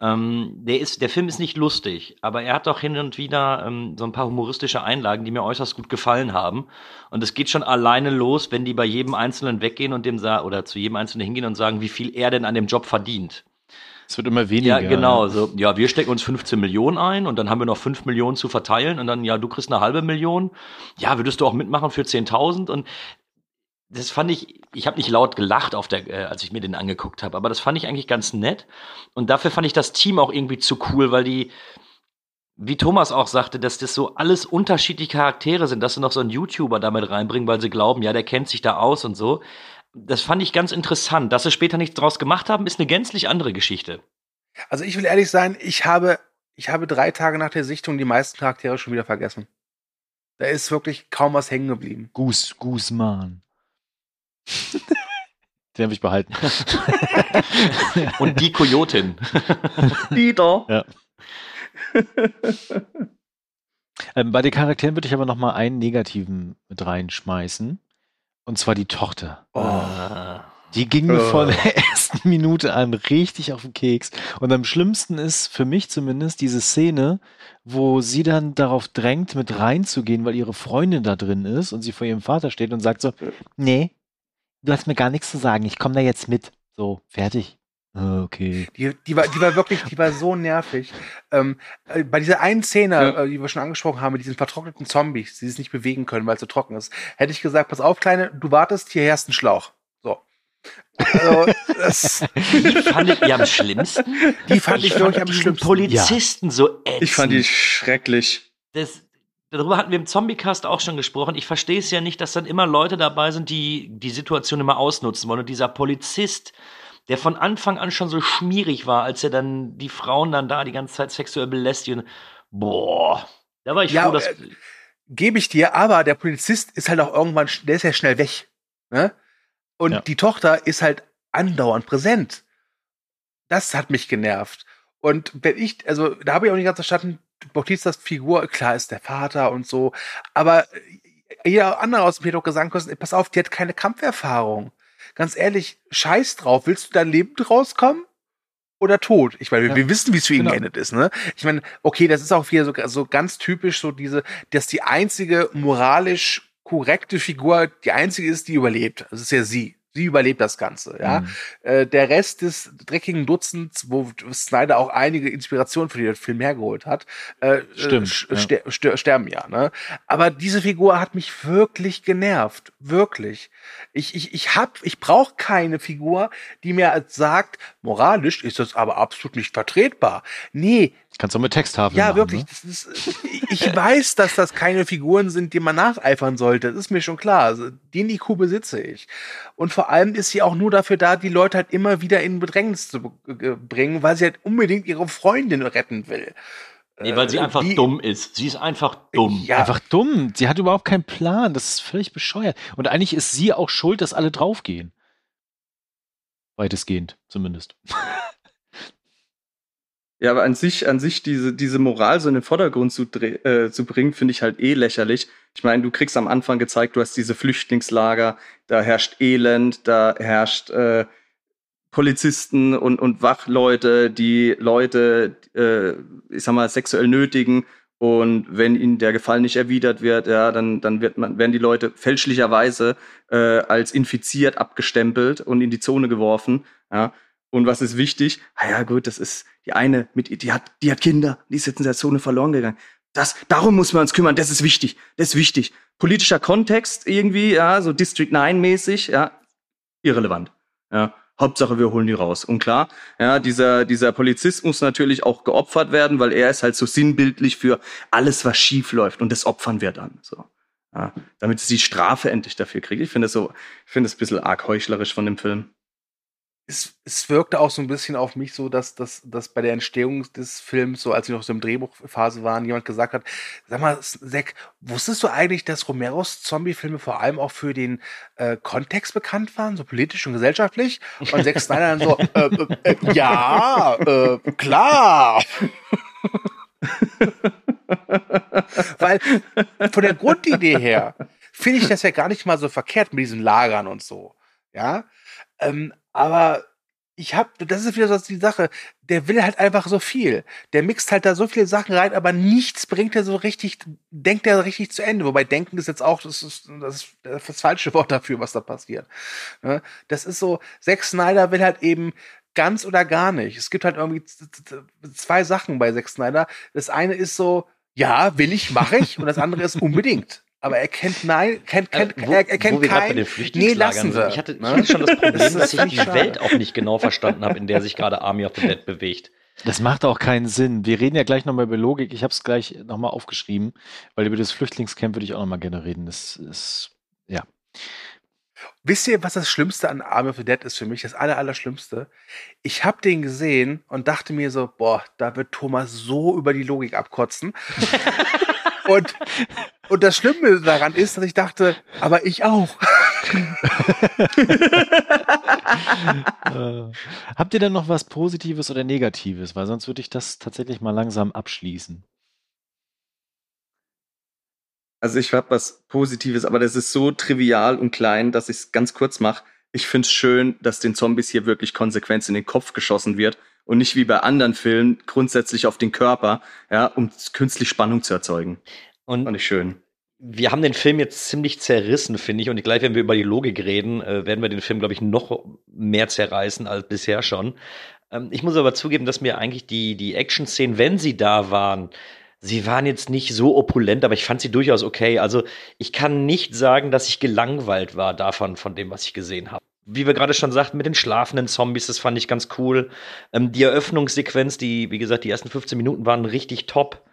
Ähm, der, ist, der Film ist nicht lustig, aber er hat auch hin und wieder ähm, so ein paar humoristische Einlagen, die mir äußerst gut gefallen haben. Und es geht schon alleine los, wenn die bei jedem Einzelnen weggehen und dem oder zu jedem Einzelnen hingehen und sagen, wie viel er denn an dem Job verdient. Es wird immer weniger. Ja, genau. So, ja, wir stecken uns 15 Millionen ein und dann haben wir noch 5 Millionen zu verteilen und dann, ja, du kriegst eine halbe Million. Ja, würdest du auch mitmachen für 10.000? Und das fand ich, ich habe nicht laut gelacht, auf der, äh, als ich mir den angeguckt habe, aber das fand ich eigentlich ganz nett. Und dafür fand ich das Team auch irgendwie zu cool, weil die, wie Thomas auch sagte, dass das so alles unterschiedliche Charaktere sind, dass sie noch so einen YouTuber damit reinbringen, weil sie glauben, ja, der kennt sich da aus und so. Das fand ich ganz interessant. Dass sie später nichts draus gemacht haben, ist eine gänzlich andere Geschichte. Also ich will ehrlich sein, ich habe, ich habe drei Tage nach der Sichtung die meisten Charaktere schon wieder vergessen. Da ist wirklich kaum was hängen geblieben. Goose, Guzman. Den habe ich behalten. Und die Kojotin. Wieder. ähm, bei den Charakteren würde ich aber noch mal einen negativen mit reinschmeißen. Und zwar die Tochter. Ah. Die ging mir Oh. von der ersten Minute an richtig auf den Keks. Und am schlimmsten ist für mich zumindest diese Szene, wo sie dann darauf drängt, mit reinzugehen, weil ihre Freundin da drin ist und sie vor ihrem Vater steht und sagt so, nee, du hast mir gar nichts zu sagen, ich komme da jetzt mit. So, fertig. Ah, Okay. Die, die, war, die war wirklich, die war so nervig. Ähm, äh, bei dieser einen Szene, Ja. äh, die wir schon angesprochen haben, mit diesen vertrockneten Zombies, die sich nicht bewegen können, weil es so trocken ist, hätte ich gesagt, pass auf, Kleine, du wartest, hier herrscht ein Schlauch. So. Also, das, Die fandet ihr am schlimmsten? die fand ich, wirklich am schlimmsten. Polizisten so ätzend. Ich fand die schrecklich. das, darüber hatten wir im Zombiecast auch schon gesprochen. Ich verstehe es ja nicht, dass dann immer Leute dabei sind, die die Situation immer ausnutzen wollen. Und dieser Polizist, der von Anfang an schon so schmierig war, als er dann die Frauen dann da die ganze Zeit sexuell belästigt. und- Boah, da war ich Ja, froh, dass. äh, Gebe ich dir, aber der Polizist ist halt auch irgendwann, der ist ja schnell weg. Ne? Und Ja. die Tochter ist halt andauernd präsent. Das hat mich genervt. Und wenn ich, also da habe ich auch nicht ganz verstanden, Bautistas Figur, klar ist der Vater und so, aber jeder andere aus dem Pedro gesagt, pass auf, die hat keine Kampferfahrung. Ganz ehrlich, scheiß drauf, willst du da lebend rauskommen? Oder tot? Ich meine, wir, Ja. wir wissen, wie es für ihn Genau. geendet ist, ne? Ich meine, okay, das ist auch wieder so, so ganz typisch, so diese, dass die einzige moralisch korrekte Figur die einzige ist, die überlebt. Das ist ja sie. Sie überlebt das Ganze, ja. Mhm. Äh, der Rest des dreckigen Dutzends, wo Snyder auch einige Inspirationen für den Film hergeholt hat, äh, Stimmt, äh, sch- ja. ster ster sterben ja. Ne? Aber diese Figur hat mich wirklich genervt, wirklich. Ich ich ich hab, ich brauche keine Figur, die mir sagt, moralisch ist das aber absolut nicht vertretbar. Nee, Kannst du mit Texttafel ja, machen, wirklich. Ne? Das ist, ich weiß, dass das keine Figuren sind, die man nacheifern sollte. Das ist mir schon klar. Also, Den IQ besitze ich. Und vor allem ist sie auch nur dafür da, die Leute halt immer wieder in Bedrängnis zu äh, bringen, weil sie halt unbedingt ihre Freundin retten will. Nee, weil sie Äh, einfach die- dumm ist. Sie ist einfach dumm. Ja, Einfach dumm. Sie hat überhaupt keinen Plan. Das ist völlig bescheuert. Und eigentlich ist sie auch schuld, dass alle draufgehen. Weitestgehend, zumindest. Ja, aber an sich, an sich diese, diese Moral so in den Vordergrund zu, äh, zu bringen, finde ich halt eh lächerlich. Ich meine, du kriegst am Anfang gezeigt, du hast diese Flüchtlingslager, da herrscht Elend, da herrscht äh, Polizisten und, und Wachleute, die Leute, äh, ich sag mal, sexuell nötigen. Und wenn ihnen der Gefallen nicht erwidert wird, ja, dann, dann wird man, werden die Leute fälschlicherweise äh, als infiziert abgestempelt und in die Zone geworfen. Ja. Und was ist wichtig? Ah ja, gut, das ist die eine mit, die hat, die hat Kinder, die ist jetzt in der Zone verloren gegangen. Das, darum muss man uns kümmern, das ist wichtig, das ist wichtig. Politischer Kontext irgendwie, ja, so District 9 mäßig, ja, irrelevant. Ja. Hauptsache, wir holen die raus. Und klar, ja, dieser, dieser Polizist muss natürlich auch geopfert werden, weil er ist halt so sinnbildlich für alles, was schief läuft. Und das opfern wir dann. So. Ja, damit sie die Strafe endlich dafür kriegt. Ich finde es so, ich finde es ein bisschen arg heuchlerisch von dem Film es, es wirkte auch so ein bisschen auf mich so, dass, dass, dass bei der Entstehung des Films, so als wir noch so im Drehbuchphase waren, jemand gesagt hat, sag mal, Zack, wusstest du eigentlich, dass Romeros Zombie-Filme vor allem auch für den äh, Kontext bekannt waren, so politisch und gesellschaftlich? Und Zack Snyder dann so, äh, äh, äh, ja, äh, klar. Weil von der Grundidee her finde ich das ja gar nicht mal so verkehrt mit diesen Lagern und so. Ja, ähm, aber ich hab, das ist wieder so die Sache, der will halt einfach so viel. Der mixt halt da so viele Sachen rein, aber nichts bringt er so richtig, denkt er richtig zu Ende. Wobei denken ist jetzt auch, das ist das, ist das falsche Wort dafür, was da passiert. Ne? Das ist so, Zack Snyder will halt eben ganz oder gar nicht. Es gibt halt irgendwie zwei Sachen bei Zack Snyder. Das eine ist so, ja, will ich, mache ich, und das andere ist unbedingt aber er kennt nein, kennt, kennt, äh, wo, er, er kennt wo wir kein, bei den nee, Ich hatte, ich hatte schon das Problem, das dass ich die schade. Welt auch nicht genau verstanden habe, in der sich gerade Army of the Dead bewegt. Das macht auch keinen Sinn. Wir reden ja gleich nochmal über Logik. Ich habe es gleich nochmal aufgeschrieben, weil über das Flüchtlingscamp würde ich auch nochmal gerne reden. Das ist, ja. Wisst ihr, was das Schlimmste an Army of the Dead ist für mich? Das aller, Allerschlimmste. Ich habe den gesehen und dachte mir so, boah, da wird Thomas so über die Logik abkotzen. und und das Schlimme daran ist, dass ich dachte, aber ich auch. äh, habt ihr denn noch was Positives oder Negatives? Weil sonst würde ich das tatsächlich mal langsam abschließen. Also ich habe was Positives, aber das ist so trivial und klein, dass ich es ganz kurz mache. Ich finde es schön, dass den Zombies hier wirklich Konsequenz in den Kopf geschossen wird und nicht wie bei anderen Filmen grundsätzlich auf den Körper, ja, um künstlich Spannung zu erzeugen. Und Fand ich schön. Wir haben den Film jetzt ziemlich zerrissen, finde ich. Und gleich, wenn wir über die Logik reden, äh, werden wir den Film, glaube ich, noch mehr zerreißen als bisher schon. Ähm, ich muss aber zugeben, dass mir eigentlich die, die Action-Szenen, wenn sie da waren, sie waren jetzt nicht so opulent, aber ich fand sie durchaus okay. Also ich kann nicht sagen, dass ich gelangweilt war davon, von dem, was ich gesehen habe. Wie wir gerade schon sagten, mit den schlafenden Zombies, das fand ich ganz cool. Ähm, die Eröffnungssequenz, die, wie gesagt, die ersten 15 Minuten waren richtig top.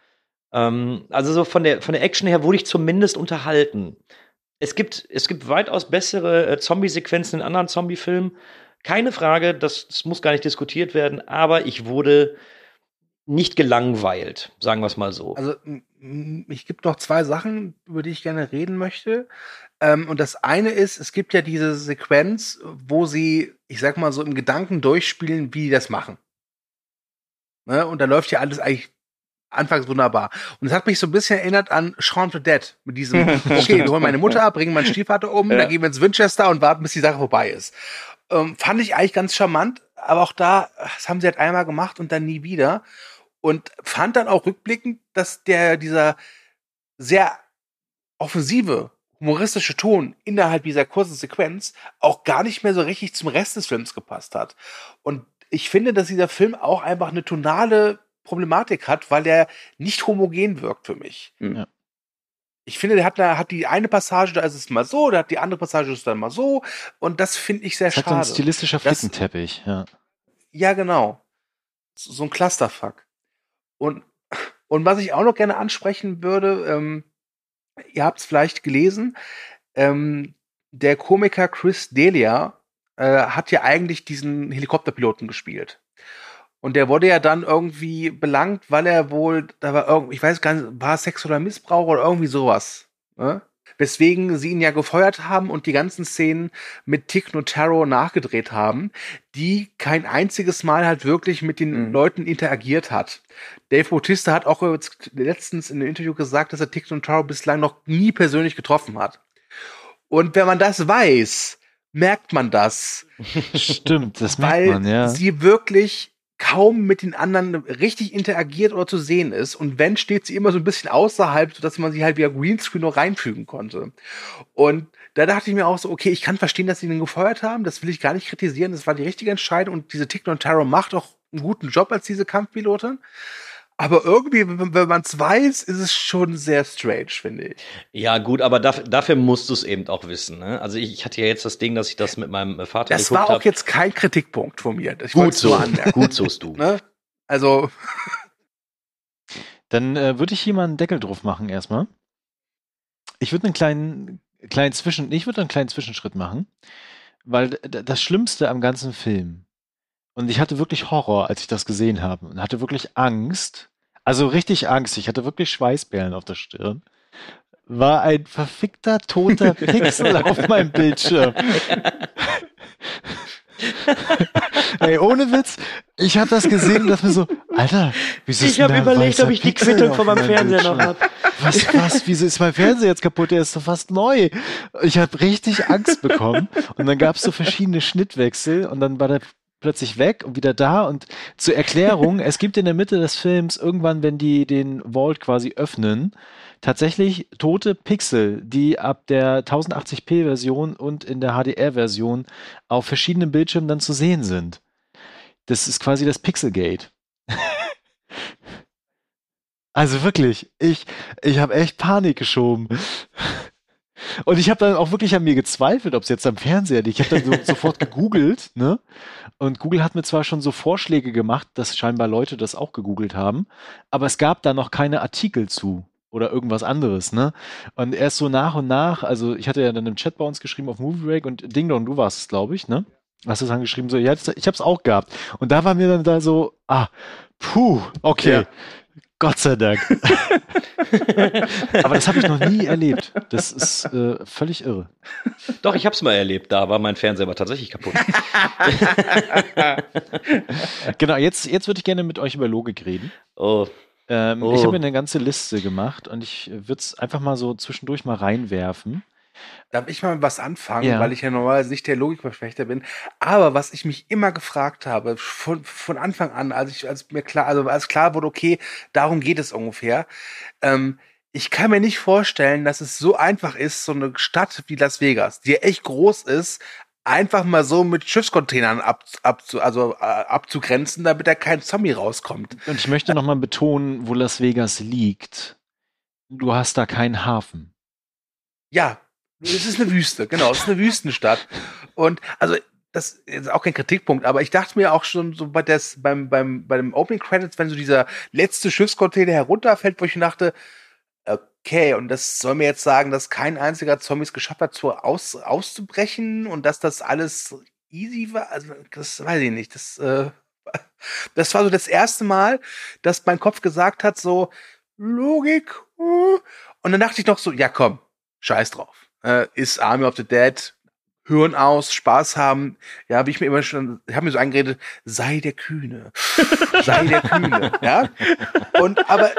Ähm, also so von der, von der Action her wurde ich zumindest unterhalten. Es gibt, es gibt weitaus bessere äh, Zombie-Sequenzen in anderen Zombie-Filmen. Keine Frage, das, das muss gar nicht diskutiert werden, aber ich wurde nicht gelangweilt, sagen wir es mal so. Also ich gibt noch zwei Sachen, über die ich gerne reden möchte. Ähm, und das eine ist, es gibt ja diese Sequenz, wo sie, ich sag mal so im Gedanken durchspielen, wie die das machen. Ne? Und da läuft ja alles eigentlich anfangs wunderbar. Und es hat mich so ein bisschen erinnert an of the Dead. Mit diesem, okay, wir holen meine Mutter ab, bringen meinen Stiefvater um, ja. dann gehen wir ins Winchester und warten, bis die Sache vorbei ist. Ähm, fand ich eigentlich ganz charmant, aber auch da, das haben sie halt einmal gemacht und dann nie wieder. Und fand dann auch rückblickend, dass der, dieser sehr offensive, humoristische Ton innerhalb dieser kurzen Sequenz auch gar nicht mehr so richtig zum Rest des Films gepasst hat. Und ich finde, dass dieser Film auch einfach eine tonale Problematik hat, weil er nicht homogen wirkt für mich. Hm. Ja. Ich finde, der hat, da hat die eine Passage, da ist es mal so, da hat die andere Passage ist dann mal so. Und das finde ich sehr das schade. Hat so ein stilistischer Flickenteppich, ja. Ja, genau. So, so ein Clusterfuck. Und, und was ich auch noch gerne ansprechen würde, ähm, ihr habt es vielleicht gelesen, ähm, der Komiker Chris Delia äh, hat ja eigentlich diesen Helikopterpiloten gespielt. Und der wurde ja dann irgendwie belangt, weil er wohl, da war irgendwie, ich weiß gar nicht, war sexueller Missbrauch oder irgendwie sowas. Ne? Weswegen sie ihn ja gefeuert haben und die ganzen Szenen mit Tick Notaro nachgedreht haben, die kein einziges Mal halt wirklich mit den Mhm. Leuten interagiert hat. Dave Bautista hat auch letztens in einem Interview gesagt, dass er Tick Notaro bislang noch nie persönlich getroffen hat. Und wenn man das weiß, merkt man das, Stimmt, das merkt weil man, ja. sie wirklich kaum mit den anderen richtig interagiert oder zu sehen ist. Und wenn, steht sie immer so ein bisschen außerhalb, sodass man sie halt via Greenscreen noch reinfügen konnte. Und da dachte ich mir auch so, okay, ich kann verstehen, dass sie den gefeuert haben. Das will ich gar nicht kritisieren. Das war die richtige Entscheidung. Und diese Tick Taro macht auch einen guten Job als diese Kampfpilotin. Aber irgendwie, wenn, man es weiß, ist es schon sehr strange, finde ich. Ja, gut, aber dafür, dafür musst du es eben auch wissen. Ne? Also ich, ich hatte ja jetzt das Ding, dass ich das mit meinem äh, Vater Das war auch hab. jetzt kein Kritikpunkt von mir. Ich gut so. Gut sost du. Ne? Also, Dann äh, würde ich hier mal einen Deckel drauf machen erstmal. Ich würde einen kleinen, kleinen Zwischen, ich würde einen kleinen Zwischenschritt machen, weil das Schlimmste am ganzen Film und ich hatte wirklich Horror, als ich das gesehen habe und hatte wirklich Angst, also richtig Angst. Ich hatte wirklich Schweißperlen auf der Stirn. War ein verfickter toter Pixel auf meinem Bildschirm. Ey, ohne Witz, ich habe das gesehen und dachte mir so, Alter, wieso ist Ich habe überlegt, ob ich die Pixel Quittung von meinem Fernseher noch habe. Was, was, wieso ist mein Fernseher jetzt kaputt? Der ist doch fast neu. Ich habe richtig Angst bekommen. Und dann gab es so verschiedene Schnittwechsel und dann war der plötzlich weg und wieder da. Und zur Erklärung, es gibt in der Mitte des Films irgendwann, wenn die den Vault quasi öffnen, tatsächlich tote Pixel, die ab der 1080p-Version und in der HDR-Version auf verschiedenen Bildschirmen dann zu sehen sind. Das ist quasi das Pixelgate. Also wirklich, ich, ich habe echt Panik geschoben. Und ich habe dann auch wirklich an mir gezweifelt, ob es jetzt am Fernseher liegt. Ich habe dann so, sofort gegoogelt, ne? Und Google hat mir zwar schon so Vorschläge gemacht, dass scheinbar Leute das auch gegoogelt haben, aber es gab da noch keine Artikel zu oder irgendwas anderes, ne? Und erst so nach und nach, also ich hatte ja dann im Chat bei uns geschrieben auf Movie Break und Ding Dong, du warst es, glaube ich, ne? Hast du dann geschrieben, so, ja, ich habe es auch gehabt. Und da war mir dann da so, ah, puh, okay. Ja. Gott sei Dank. Aber das habe ich noch nie erlebt. Das ist äh, völlig irre. Doch, ich habe es mal erlebt. Da war mein Fernseher aber tatsächlich kaputt. Genau, jetzt, jetzt würde ich gerne mit euch über Logik reden. Oh, Ähm, Oh. Ich habe mir eine ganze Liste gemacht und ich würde es einfach mal so zwischendurch mal reinwerfen. Darf ich mal was anfangen, Ja. weil ich ja normalerweise nicht der Logikverfechter bin. Aber was ich mich immer gefragt habe, von, von Anfang an, als ich, als mir klar, also als klar wurde, okay, darum geht es ungefähr. Ähm, ich kann mir nicht vorstellen, dass es so einfach ist, so eine Stadt wie Las Vegas, die echt groß ist, einfach mal so mit Schiffscontainern ab, ab, also, äh, abzugrenzen, damit da kein Zombie rauskommt. Und ich möchte nochmal betonen, wo Las Vegas liegt. Du hast da keinen Hafen. Ja, es ist eine Wüste, genau, es ist eine Wüstenstadt. Und also das ist auch kein Kritikpunkt, aber ich dachte mir auch schon so bei des, beim, beim, bei dem Opening Credits, wenn so dieser letzte Schiffscontainer herunterfällt, wo ich dachte, okay, und das soll mir jetzt sagen, dass kein einziger Zombie es geschafft hat, so aus, auszubrechen und dass das alles easy war. Also, das weiß ich nicht. Das, äh, das war so das erste Mal, dass mein Kopf gesagt hat, so, Logik, uh. und dann dachte ich noch so, ja komm, scheiß drauf. Äh, ist Army of the Dead, Hören aus, Spaß haben. Ja, wie ich mir immer schon, ich habe mir so eingeredet, sei der Kühne. sei der Kühne. Ja. Und aber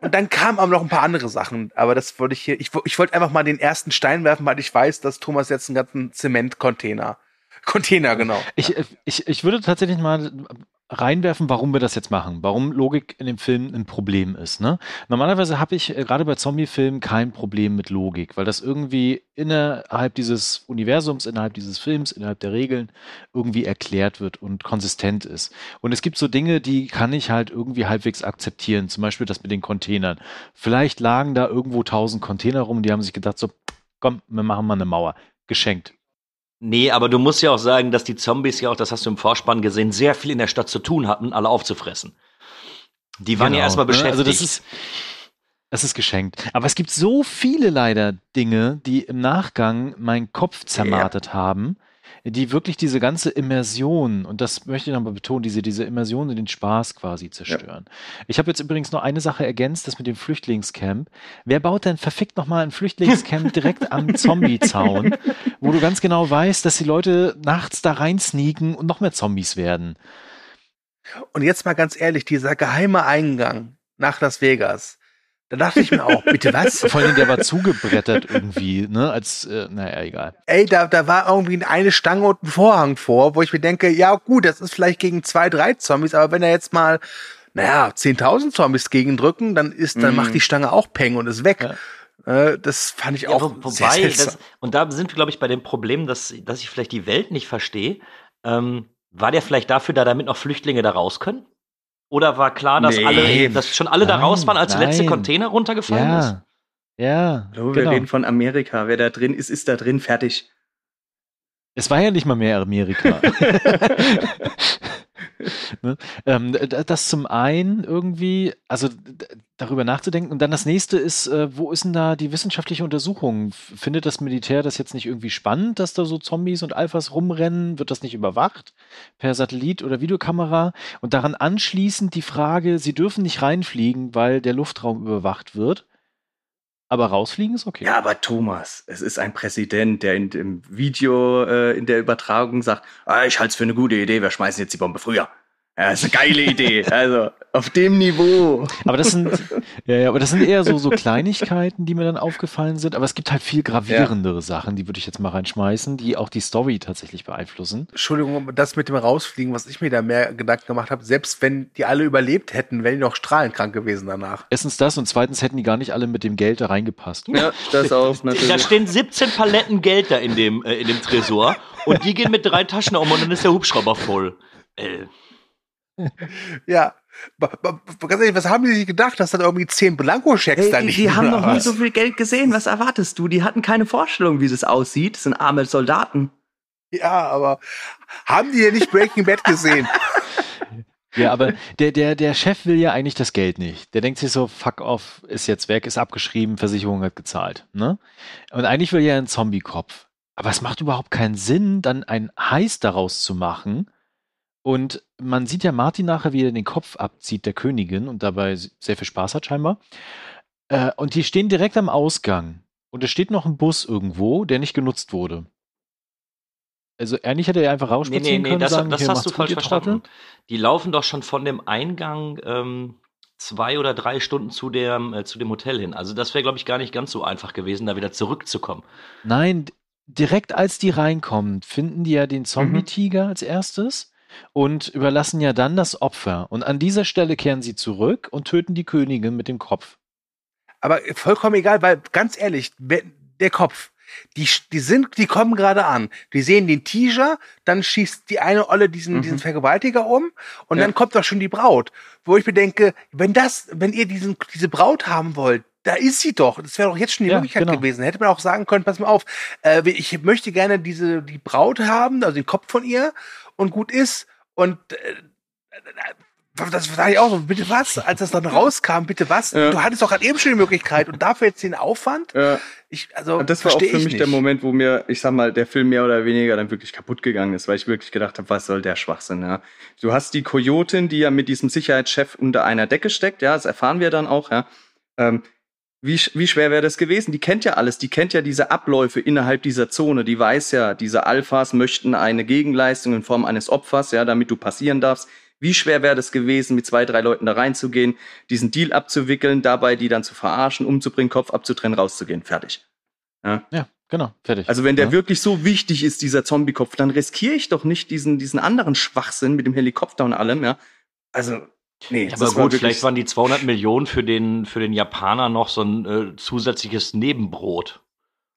und dann kamen aber noch ein paar andere Sachen, aber das wollte ich hier, ich, ich wollte einfach mal den ersten Stein werfen, weil ich weiß, dass Thomas jetzt einen ganzen Zementcontainer, Container, genau. Ich, ich, ich würde tatsächlich mal reinwerfen, warum wir das jetzt machen, warum Logik in dem Film ein Problem ist. Ne? Normalerweise habe ich äh, gerade bei Zombie-Filmen kein Problem mit Logik, weil das irgendwie innerhalb dieses Universums, innerhalb dieses Films, innerhalb der Regeln irgendwie erklärt wird und konsistent ist. Und es gibt so Dinge, die kann ich halt irgendwie halbwegs akzeptieren, zum Beispiel das mit den Containern. Vielleicht lagen da irgendwo tausend Container rum, die haben sich gedacht, so, komm, wir machen mal eine Mauer. Geschenkt. Nee, aber du musst ja auch sagen, dass die Zombies ja auch, das hast du im Vorspann gesehen, sehr viel in der Stadt zu tun hatten, alle aufzufressen. Die waren ja Genau, erstmal ne? beschäftigt. Also das ist, das ist geschenkt. Aber es gibt so viele leider Dinge, die im Nachgang meinen Kopf zermartet haben, die wirklich diese ganze Immersion, und das möchte ich nochmal betonen, diese, diese Immersion und den Spaß quasi zerstören. Ich habe jetzt übrigens noch eine Sache ergänzt, das mit dem Flüchtlingscamp. Wer baut denn verfickt nochmal ein Flüchtlingscamp direkt am Zombie-Zaun, wo du ganz genau weißt, dass die Leute nachts da rein sneaken und noch mehr Zombies werden? Und jetzt mal ganz ehrlich, dieser geheime Eingang nach Las Vegas. Da dachte ich mir auch, bitte was? Vor allem, der war zugebrettert irgendwie, ne, als, äh, naja, egal. Ey, da, da war irgendwie eine Stange und ein Vorhang vor, wo ich mir denke, ja gut, das ist vielleicht gegen zwei, drei Zombies, aber wenn er jetzt mal, naja, 10.000 Zombies gegendrücken, dann ist, dann Mhm. macht die Stange auch Peng und ist weg. Äh, das fand ich Ja, auch wo, wobei, sehr seltsam. das, und da sind wir, glaube ich, bei dem Problem, dass, dass ich vielleicht die Welt nicht verstehe. Ähm, war der vielleicht dafür da, damit noch Flüchtlinge da raus können? Oder war klar, dass Nee. alle, dass schon alle da Nein, raus waren, als der letzte nein. Container runtergefallen ist? Ja. Ja, Hallo, wir genau. reden von Amerika. Wer da drin ist, ist da drin, fertig. Es war ja nicht mal mehr Amerika. ne? ähm, das zum einen irgendwie, also darüber nachzudenken. Und dann das nächste ist, äh, wo ist denn da die wissenschaftliche Untersuchung? Findet das Militär das jetzt nicht irgendwie spannend, dass da so Zombies und Alphas rumrennen? Wird das nicht überwacht per Satellit oder Videokamera? Und daran anschließend die Frage, sie dürfen nicht reinfliegen, weil der Luftraum überwacht wird. Aber rausfliegen ist okay. Ja, aber Thomas, es ist ein Präsident, der in dem Video, äh, in der Übertragung sagt, ah, ich halte es für eine gute Idee, wir schmeißen jetzt die Bombe früher. Ja, ist eine geile Idee. Also, auf dem Niveau. Aber das sind, ja, ja, aber das sind eher so, so Kleinigkeiten, die mir dann aufgefallen sind. Aber es gibt halt viel gravierendere Sachen, die würde ich jetzt mal reinschmeißen, die auch die Story tatsächlich beeinflussen. Entschuldigung, das mit dem Rausfliegen, was ich mir da mehr Gedanken gemacht habe, selbst wenn die alle überlebt hätten, wären die noch strahlenkrank gewesen danach. Erstens das und zweitens hätten die gar nicht alle mit dem Geld da reingepasst. Ja, das auch Da natürlich. stehen 17 Paletten Geld da in dem, äh, in dem Tresor und die gehen mit drei Taschen um und dann ist der Hubschrauber voll. Äh, Ja. Ganz ehrlich, was haben die sich gedacht, dass dann irgendwie zehn Blankoschecks da nicht die haben noch nie so viel Geld gesehen. Was erwartest du? Die hatten keine Vorstellung, wie das aussieht. Das sind arme Soldaten. Ja, aber haben die ja nicht Breaking Bad gesehen? Ja, aber der, der, der Chef will ja eigentlich das Geld nicht. Der denkt sich so, fuck off, ist jetzt weg, ist abgeschrieben, Versicherung hat gezahlt. Ne? Und eigentlich will er einen Zombie-Kopf. Aber es macht überhaupt keinen Sinn, dann ein Heiß daraus zu machen. Und man sieht ja Martin nachher, wie er den Kopf abzieht, der Königin, und dabei sehr viel Spaß hat scheinbar. Äh, und die stehen direkt am Ausgang. Und es steht noch ein Bus irgendwo, der nicht genutzt wurde. Also eigentlich hätte er einfach nee, nee, rausspazieren nee, können das, sagen, das hast du falsch verstanden. Die laufen doch schon von dem Eingang ähm, zwei oder drei Stunden zu dem, äh, zu dem Hotel hin. Also das wäre, glaube ich, gar nicht ganz so einfach gewesen, da wieder zurückzukommen. Nein, direkt als die reinkommen, finden die ja den Zombie-Tiger als erstes und überlassen ja dann das Opfer. Und an dieser Stelle kehren sie zurück und töten die Königin mit dem Kopf. Aber vollkommen egal, weil ganz ehrlich, der Kopf, die, die sind, die kommen gerade an. Die sehen den Teaser, dann schießt die eine Olle diesen, Mhm. diesen Vergewaltiger um und Ja. dann kommt doch schon die Braut. Wo ich mir denke, wenn das, wenn ihr diesen, diese Braut haben wollt, da ist sie doch. Das wäre doch jetzt schon die Ja, Möglichkeit genau. gewesen. Hätte man auch sagen können, pass mal auf, äh, ich möchte gerne diese, die Braut haben, also den Kopf von ihr und gut ist. Und äh, das war ich auch so, bitte was? Als das dann rauskam, bitte was? Ja. Du hattest doch gerade eben schon die Möglichkeit und dafür jetzt den Aufwand? Ja. Ich, also, Und das war auch für ich mich nicht. der Moment, wo mir, ich sag mal, der Film mehr oder weniger dann wirklich kaputt gegangen ist, weil ich wirklich gedacht habe, was soll der Schwachsinn, ja. Du hast die Kojotin, die ja mit diesem Sicherheitschef unter einer Decke steckt, ja, das erfahren wir dann auch, ja. Ähm, wie, wie schwer wäre das gewesen? Die kennt ja alles, die kennt ja diese Abläufe innerhalb dieser Zone, die weiß ja, diese Alphas möchten eine Gegenleistung in Form eines Opfers, ja, damit du passieren darfst. Wie schwer wäre das gewesen, mit zwei, drei Leuten da reinzugehen, diesen Deal abzuwickeln, dabei die dann zu verarschen, umzubringen, Kopf abzutrennen, rauszugehen, fertig. Ja. Ja, genau, fertig. Also wenn der ja. wirklich so wichtig ist, dieser Zombie-Kopf, dann riskiere ich doch nicht diesen, diesen anderen Schwachsinn mit dem Helikopter und allem, ja. Also, nee, aber war gut, wirklich- vielleicht waren die 200 Millionen für den, für den Japaner noch so ein äh, zusätzliches Nebenbrot.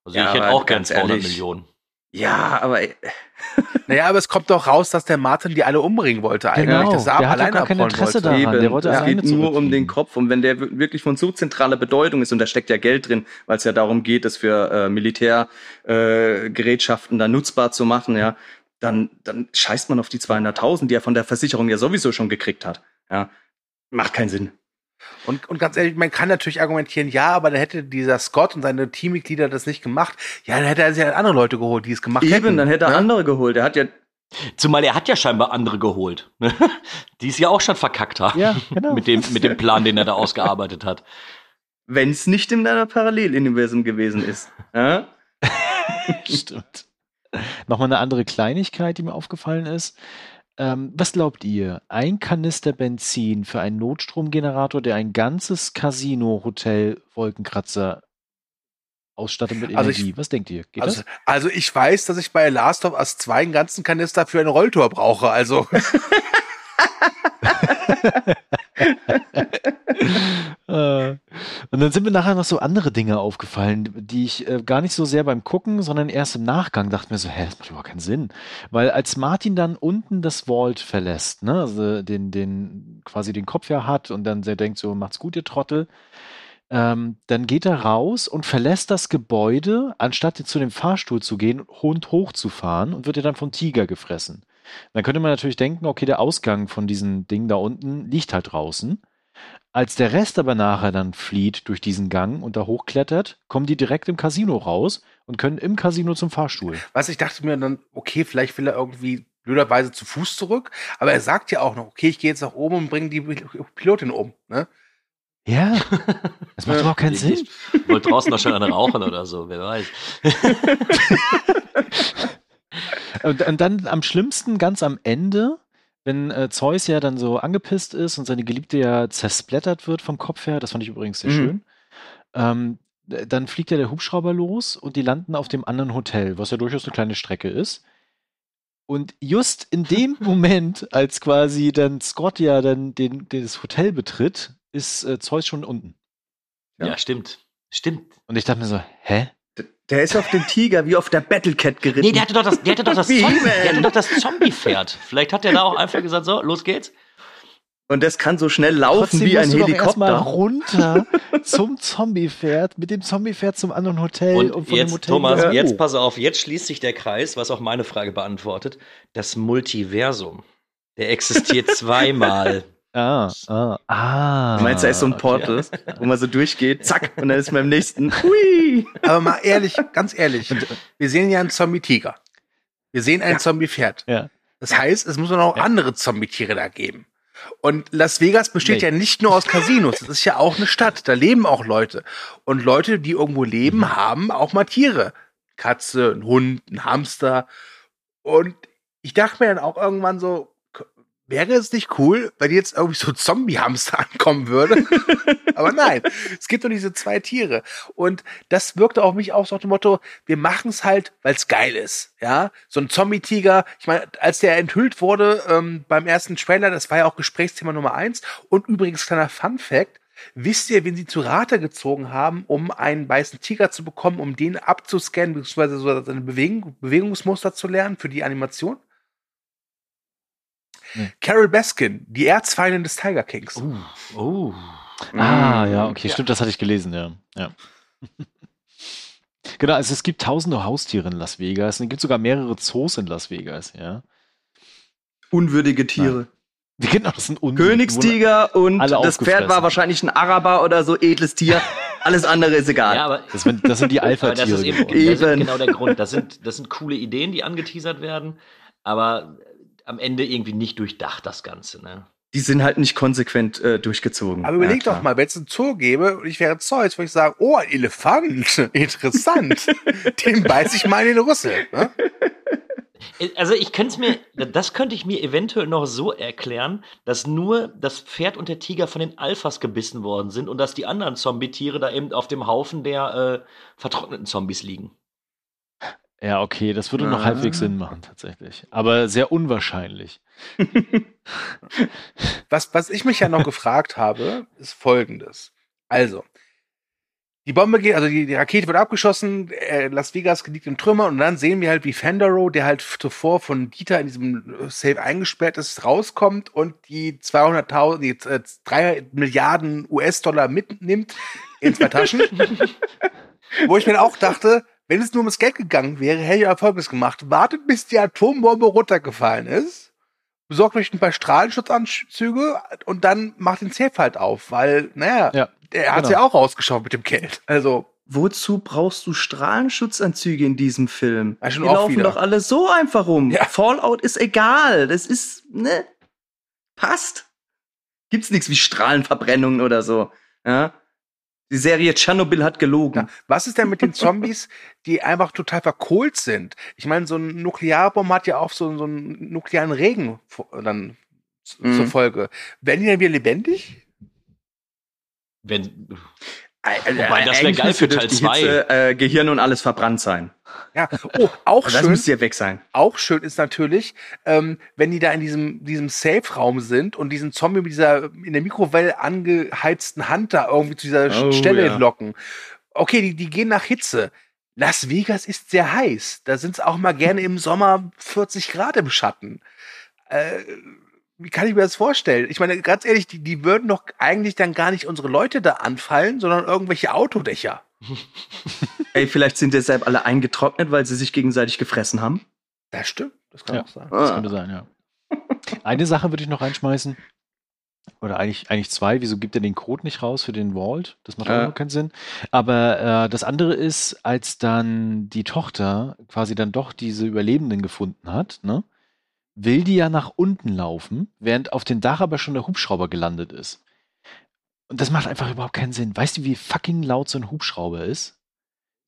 Also Ja, ich hätte auch gern ganz 200 ehrlich, Millionen. Ja, aber ey, Naja, aber es kommt doch raus, dass der Martin die alle umbringen wollte eigentlich. Genau, dass er der alleine gar kein Interesse wollte. daran. eben, der wollte es geht nur um den Kopf. Und wenn der wir- wirklich von so zentraler Bedeutung ist, und da steckt ja Geld drin, weil es ja darum geht, das für äh, Militärgerätschaften äh, Gerätschaften da nutzbar zu machen, ja, dann, dann scheißt man auf die 200.000, die er von der Versicherung ja sowieso schon gekriegt hat. Ja, macht keinen Sinn. Und, und ganz ehrlich, man kann natürlich argumentieren, ja, aber dann hätte dieser Scott und seine Teammitglieder das nicht gemacht. Ja, dann hätte er sich halt andere Leute geholt, die es gemacht hätten. Eben, dann hätte er ne? andere geholt. Er hat ja Zumal er hat ja scheinbar andere geholt, ne? die es ja auch schon verkackt haben. Ja, genau. mit, dem, mit dem Plan, den er da ausgearbeitet hat. wenn es nicht in einer Paralleluniversum gewesen ist. Ja? Stimmt. Nochmal eine andere Kleinigkeit, die mir aufgefallen ist. Ähm, was glaubt ihr? Ein Kanister Benzin für einen Notstromgenerator, der ein ganzes Casino, Hotel, Wolkenkratzer ausstattet mit Also ich- Energie. was denkt ihr? Geht Also, also ich weiß, dass ich bei Last of Us 2 einen ganzen Kanister für ein Rolltor brauche. Also Und dann sind mir nachher noch so andere Dinge aufgefallen, die ich äh, gar nicht so sehr beim Gucken, sondern erst im Nachgang dachte mir so, hä, das macht überhaupt keinen Sinn. Weil als Martin dann unten das Vault verlässt, ne, also den, den, quasi den Kopf ja hat und dann der denkt so, macht's gut, ihr Trottel, ähm, dann geht er raus und verlässt das Gebäude, anstatt zu dem Fahrstuhl zu gehen, Hund hochzufahren und wird ja dann vom Tiger gefressen. Dann könnte man natürlich denken, okay, der Ausgang von diesem Ding da unten liegt halt draußen. Als der Rest aber nachher dann flieht durch diesen Gang und da hochklettert, kommen die direkt im Casino raus und können im Casino zum Fahrstuhl. Was ich dachte mir dann, okay, vielleicht will er irgendwie blöderweise zu Fuß zurück, aber er sagt ja auch noch, okay, ich gehe jetzt nach oben und bringe die Pilotin um. Ne? Ja, das macht überhaupt keinen Sinn. Ich wollte draußen noch schon eine rauchen oder so, wer weiß. Und, und dann am schlimmsten, ganz am Ende, wenn äh, Zeus ja dann so angepisst ist und seine Geliebte ja zersplattert wird vom Kopf her, das fand ich übrigens sehr Mhm. schön, ähm, dann fliegt ja der Hubschrauber los und die landen auf dem anderen Hotel, was ja durchaus eine kleine Strecke ist. Und just in dem Moment, als quasi dann Scott ja dann den, den das Hotel betritt, ist äh, Zeus schon unten. Ja, Ja. stimmt. Stimmt. Und ich dachte mir so, hä? Der ist auf dem Tiger wie auf der Battlecat geritten. Nee, der hatte doch das, der hatte doch das, Wie Zombie, He-Man. der hatte doch das Zombie-Pferd. Vielleicht hat der da auch einfach gesagt, so, los geht's. Und das kann so schnell laufen Trotzdem wie ein musst du doch erstmal Helikopter. runter zum Zombie-Pferd, mit dem Zombie-Pferd zum anderen Hotel Und und von dem jetzt, Hotel Thomas, wieder jetzt pass auf, jetzt schließt sich der Kreis, was auch meine Frage beantwortet. Das Multiversum, der existiert zweimal. Ah, ah, ah. Du meinst, da ist so ein okay. Portal, wo man so durchgeht, zack, und dann ist man im nächsten. Hui! Aber mal ehrlich, ganz ehrlich, wir sehen ja einen Zombie-Tiger. Wir sehen ein Zombie-Pferd. Ja. Das heißt, es muss noch andere Zombie-Tiere da geben. Und Las Vegas besteht Nee. ja nicht nur aus Casinos. Es ist ja auch eine Stadt. Da leben auch Leute. Und Leute, die irgendwo leben, Mhm. haben auch mal Tiere. Katze, ein Hund, ein Hamster. Und ich dachte mir dann auch irgendwann so, wäre es nicht cool, wenn jetzt irgendwie so Zombie-Hamster ankommen würde? Aber nein, es gibt nur diese zwei Tiere. Und das wirkte auf mich auch so nach dem Motto, wir machen es halt, weil es geil ist. Ja, so ein Zombie-Tiger, ich meine, als der enthüllt wurde ähm, beim ersten Trailer, das war ja auch Gesprächsthema Nummer eins. Und übrigens, kleiner Fun-Fact, wisst ihr, wen sie zu Rate gezogen haben, um einen weißen Tiger zu bekommen, um den abzuscannen, beziehungsweise so seine Bewegung, Bewegungsmuster zu lernen für die Animation? Nee. Carol Baskin, die Erzfeindin des Tiger Kings. Uh, oh. Ah, ja, okay, Ja. stimmt, das hatte ich gelesen, ja. ja. genau, also es gibt tausende Haustiere in Las Vegas. Es gibt sogar mehrere Zoos in Las Vegas, ja. Unwürdige Tiere. Genau, das sind un Königstiger und das Pferd war wahrscheinlich ein Araber oder so edles Tier. Alles andere ist egal. Ja, aber, Das, sind- das sind die aber das Alpha-Tiere ist eben, geworden. das ist Eben. genau der Grund. Das sind, das sind coole Ideen, die angeteasert werden, aber am Ende irgendwie nicht durchdacht, das Ganze. Ne? Die sind halt nicht konsequent äh, durchgezogen. Aber überleg Ja, doch mal, wenn es einen Zoo gäbe und ich wäre Zeus, würde ich sagen, oh, ein Elefant, interessant. Den beiß ich mal in den Rüssel. Ne? Also ich könnte es mir, das könnte ich mir eventuell noch so erklären, dass nur das Pferd und der Tiger von den Alphas gebissen worden sind und dass die anderen Zombie-Tiere da eben auf dem Haufen der äh, vertrockneten Zombies liegen. Ja, okay, das würde noch Ah. halbwegs Sinn machen, tatsächlich. Aber sehr unwahrscheinlich. Was, was ich mich ja noch gefragt habe, ist folgendes. Also, die Bombe geht, also die, die Rakete wird abgeschossen, äh, Las Vegas liegt im Trümmer und dann sehen wir halt, wie Fendero, der halt zuvor von Dieter in diesem Safe eingesperrt ist, rauskommt und die 200.000, die äh, 3 Milliarden US-Dollar mitnimmt in zwei Taschen. Wo ich mir auch dachte, wenn es nur ums Geld gegangen wäre, hätte ich Erfolges gemacht. Wartet, bis die Atombombe runtergefallen ist. besorgt euch ein paar Strahlenschutzanzüge und dann macht den Safe halt auf, weil, naja, Ja, er hat genau. ja auch rausgeschaut mit dem Geld. Also, Wozu brauchst du Strahlenschutzanzüge in diesem Film? Ja, schon Die auch laufen wieder. doch alle so einfach rum. Ja. Fallout ist egal. Das ist, ne? Passt. Gibt's nichts wie Strahlenverbrennungen oder so. Ja? Die Serie Tschernobyl hat gelogen. na, was ist denn mit den Zombies, die einfach total verkohlt sind? Ich meine, so ein Nuklearbomb hat ja auch so, so einen nuklearen Regen dann Mhm. zur Folge. Werden die dann wieder lebendig? Wenn, Wobei, das wär eigentlich geil für Teil die zwei. Hitze, äh, Gehirn und alles verbrannt sein. Ja, oh, auch das schön. müsste ja weg sein. auch schön ist natürlich, ähm, wenn die da in diesem, diesem Safe-Raum sind und diesen Zombie mit dieser in der Mikrowelle angeheizten Hand da irgendwie zu dieser Oh, Stelle ja. locken. Okay, die, die gehen nach Hitze. Las Vegas ist sehr heiß. Da sind es auch mal gerne im Sommer 40 Grad im Schatten. Äh, wie kann ich mir das vorstellen? Ich meine, ganz ehrlich, die, die würden doch eigentlich dann gar nicht unsere Leute da anfallen, sondern irgendwelche Autodächer. Ey, vielleicht sind deshalb alle eingetrocknet, weil sie sich gegenseitig gefressen haben. Das stimmt. Das kann Ja. auch sein. Das Ah. könnte sein, ja. Eine Sache würde ich noch reinschmeißen. Oder eigentlich, eigentlich zwei. Wieso gibt er den Code nicht raus für den Vault? Das macht auch Ja. noch keinen Sinn. Aber äh, das andere ist, als dann die Tochter quasi dann doch diese Überlebenden gefunden hat, ne? Will die ja nach unten laufen, während auf dem Dach aber schon der Hubschrauber gelandet ist. Und das macht einfach überhaupt keinen Sinn. Weißt du, wie fucking laut so ein Hubschrauber ist?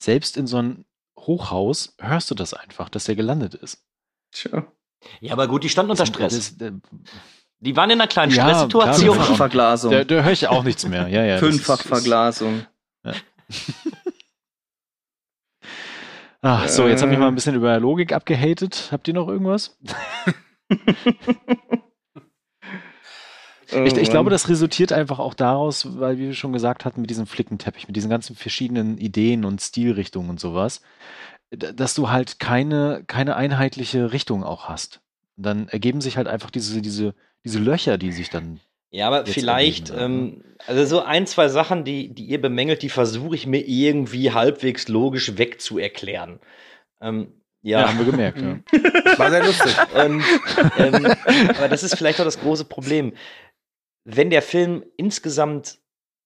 Selbst in so einem Hochhaus hörst du das einfach, dass der gelandet ist. Tja. ja, aber gut, die standen unter Stress. Das, das, Die waren in einer kleinen Ja, Stresssituation. klar. Fünffachverglasung. Da, da höre ich auch nichts mehr. Ja, ja, Fünffachverglasung. Ach, so, jetzt habe ich Äh. mal ein bisschen über Logik abgehatet. Habt ihr noch irgendwas? Oh Ich, ich glaube, das resultiert einfach auch daraus, weil, wie wir schon gesagt hatten, mit diesem Flickenteppich, mit diesen ganzen verschiedenen Ideen und Stilrichtungen und sowas, dass du halt keine, keine einheitliche Richtung auch hast. Und dann ergeben sich halt einfach diese, diese, diese Löcher, die sich dann. Ja, aber vielleicht, ergeben, ähm, also so ein, zwei Sachen, die, die ihr bemängelt, die versuche ich mir irgendwie halbwegs logisch wegzuerklären. Ähm, Ja, ja, haben wir gemerkt. ja. War sehr lustig. Und, ähm, aber das ist vielleicht auch das große Problem. Wenn der Film insgesamt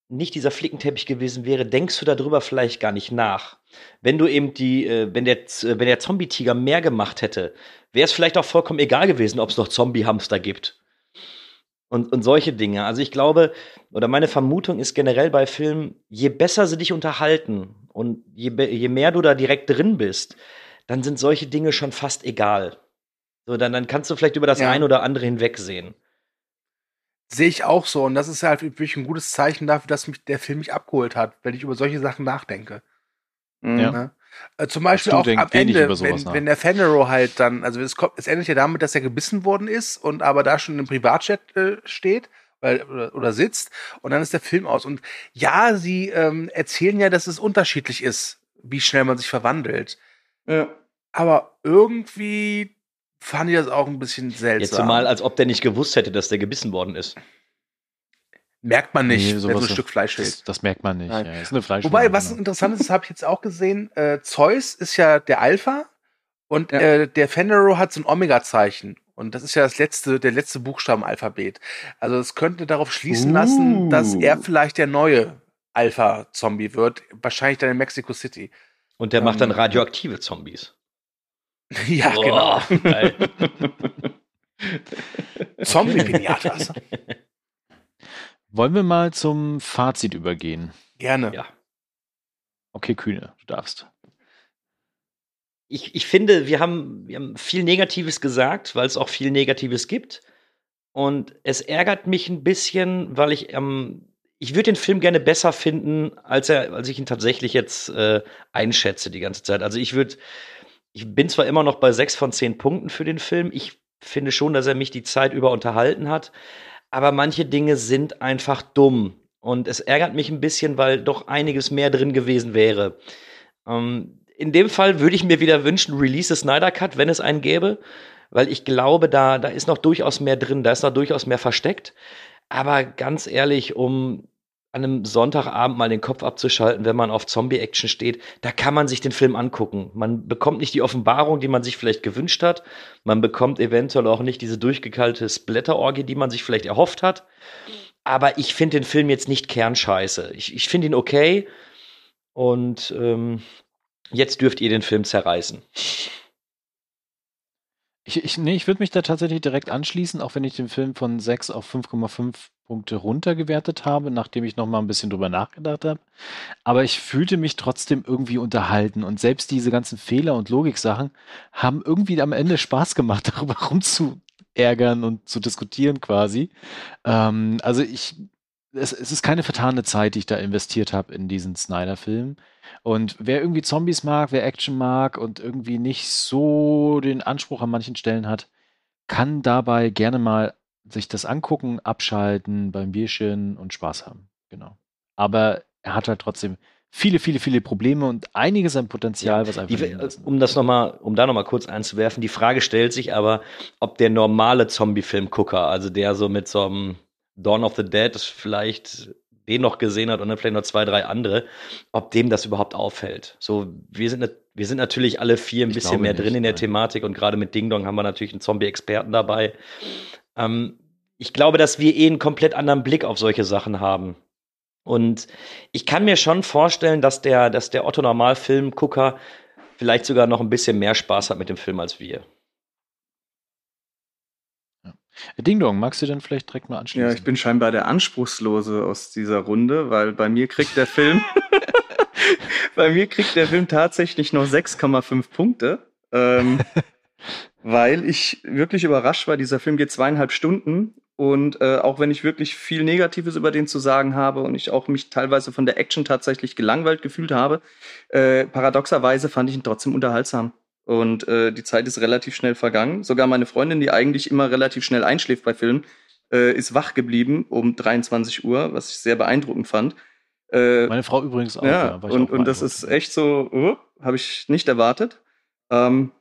nicht dieser Flickenteppich gewesen wäre, denkst du darüber vielleicht gar nicht nach. Wenn du eben die, äh, wenn der, Z- wenn der Zombie-Tiger mehr gemacht hätte, wäre es vielleicht auch vollkommen egal gewesen, ob es noch Zombie-Hamster gibt. Und, und solche Dinge. Also ich glaube, oder meine Vermutung ist generell bei Filmen, je besser sie dich unterhalten und je, je mehr du da direkt drin bist, dann sind solche Dinge schon fast egal. So, dann, dann kannst du vielleicht über das Ja. ein oder andere hinwegsehen. Sehe ich auch so. Und das ist halt wirklich ein gutes Zeichen dafür, dass mich der Film mich abgeholt hat, wenn ich über solche Sachen nachdenke. Mhm. Ja. Ne? Äh, zum Beispiel auch denk am wenig Ende, wenn, wenn der Fenero halt dann, also es, kommt, es endet ja damit, dass er gebissen worden ist und aber da schon im Privatjet äh, steht weil, oder, oder sitzt und dann ist der Film aus. Und ja, sie ähm, erzählen ja, dass es unterschiedlich ist, wie schnell man sich verwandelt. Ja. Aber irgendwie fand ich das auch ein bisschen seltsam. Jetzt zumal, als ob der nicht gewusst hätte, dass der gebissen worden ist. Merkt man nicht, Nee, wenn so ein Stück Fleisch Das, das merkt man nicht. Ja, ist eine Fleisch Wobei, was interessant ist, habe ich jetzt auch gesehen, äh, Zeus ist ja der Alpha und Ja. äh, der Fenero hat so ein Omega-Zeichen. Und das ist ja das letzte, der letzte Buchstabe im Alphabet. Also es könnte darauf schließen lassen, dass Uh. er vielleicht der neue Alpha-Zombie wird. Wahrscheinlich dann in Mexico City. Und der macht dann Ähm. radioaktive Zombies. ja, genau. Boah, geil. Zombie-Pinatas. Wollen wir mal zum Fazit übergehen? Gerne. Ja. Okay, Kühne, du darfst. ich, ich finde, wir haben, wir haben viel Negatives gesagt, weil es auch viel Negatives gibt. Und es ärgert mich ein bisschen, weil ich, ähm, ich würde den Film gerne besser finden, als er, als ich ihn tatsächlich jetzt äh, einschätze die ganze Zeit. Also ich würde, ich bin zwar immer noch bei sechs von zehn Punkten für den Film. Ich finde schon, dass er mich die Zeit über unterhalten hat. Aber manche Dinge sind einfach dumm. Und es ärgert mich ein bisschen, weil doch einiges mehr drin gewesen wäre. Ähm, in dem Fall würde ich mir wieder wünschen, Release the Snyder Cut, wenn es einen gäbe, weil ich glaube, da, da ist noch durchaus mehr drin, da ist noch durchaus mehr versteckt. Aber ganz ehrlich, um an einem Sonntagabend mal den Kopf abzuschalten, wenn man auf Zombie-Action steht, da kann man sich den Film angucken. Man bekommt nicht die Offenbarung, die man sich vielleicht gewünscht hat. Man bekommt eventuell auch nicht diese durchgekalte Splatter-Orgie, die man sich vielleicht erhofft hat. Aber ich finde den Film jetzt nicht kernscheiße. Ich, ich finde ihn okay. Und ähm, jetzt dürft ihr den Film zerreißen. Ich, ich, nee, ich würde mich da tatsächlich direkt anschließen, auch wenn ich den Film von 6 auf 5,5 Punkte runtergewertet habe, nachdem ich noch mal ein bisschen drüber nachgedacht habe. Aber ich fühlte mich trotzdem irgendwie unterhalten und selbst diese ganzen Fehler und Logiksachen haben irgendwie am Ende Spaß gemacht, darüber rumzuärgern und zu diskutieren quasi. Ähm, also ich, es, es ist keine vertane Zeit, die ich da investiert habe in diesen Snyder-Film. Und wer irgendwie Zombies mag, wer Action mag und irgendwie nicht so den Anspruch an manchen Stellen hat, kann dabei gerne mal sich das angucken, abschalten beim Bierchen und Spaß haben. Genau. Aber er hat halt trotzdem viele, viele, viele Probleme und einiges an Potenzial, ja, was einfach. Die, um das noch mal, um da nochmal kurz einzuwerfen, die Frage stellt sich aber, ob der normale Zombie-Film-Gucker, also der so mit so einem Dawn of the Dead vielleicht den noch gesehen hat und dann vielleicht noch zwei, drei andere, ob dem das überhaupt auffällt. So, wir sind, wir sind natürlich alle vier ein ich bisschen mehr nicht, drin in der nein. Thematik und gerade mit Ding Dong haben wir natürlich einen Zombie-Experten dabei. Ähm, ich glaube, dass wir eh einen komplett anderen Blick auf solche Sachen haben. Und ich kann mir schon vorstellen, dass der, dass der Otto Normal-Filmgucker vielleicht sogar noch ein bisschen mehr Spaß hat mit dem Film als wir. Ding Dong, magst du denn vielleicht direkt mal anschließen? Ja, ich bin scheinbar der Anspruchslose aus dieser Runde, weil bei mir kriegt der Film, bei mir kriegt der Film tatsächlich noch 6,5 Punkte. Ähm, weil ich wirklich überrascht war. Dieser Film geht zweieinhalb Stunden und äh, auch wenn ich wirklich viel Negatives über den zu sagen habe und ich auch mich teilweise von der Action tatsächlich gelangweilt gefühlt habe, äh, paradoxerweise fand ich ihn trotzdem unterhaltsam. Und äh, die Zeit ist relativ schnell vergangen. Sogar meine Freundin, die eigentlich immer relativ schnell einschläft bei Filmen, äh, ist wach geblieben um 23 Uhr, was ich sehr beeindruckend fand. Äh, meine Frau übrigens auch. Ja, ja und, und das ist echt so, uh, habe ich nicht erwartet. Ähm,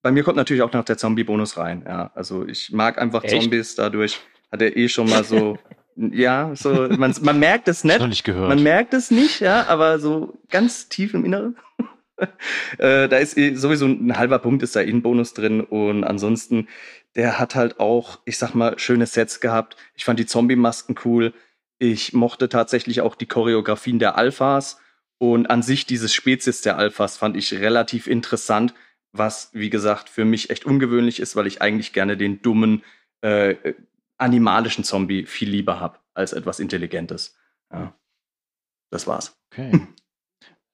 bei mir kommt natürlich auch noch der Zombie-Bonus rein. Ja, also ich mag einfach echt? Zombies. Dadurch hat er eh schon mal so ja, so, man, man merkt es nicht. nicht gehört. Man merkt es nicht, ja, aber so ganz tief im Inneren äh, da ist eh sowieso ein halber Punkt ist da in Bonus drin und ansonsten, der hat halt auch, ich sag mal, schöne Sets gehabt. Ich fand die Zombie-Masken cool. Ich mochte tatsächlich auch die Choreografien der Alphas und an sich dieses Spezies der Alphas fand ich relativ interessant, was, wie gesagt, für mich echt ungewöhnlich ist, weil ich eigentlich gerne den dummen, äh, animalischen Zombie viel lieber habe als etwas Intelligentes. Ja. Das war's. Okay.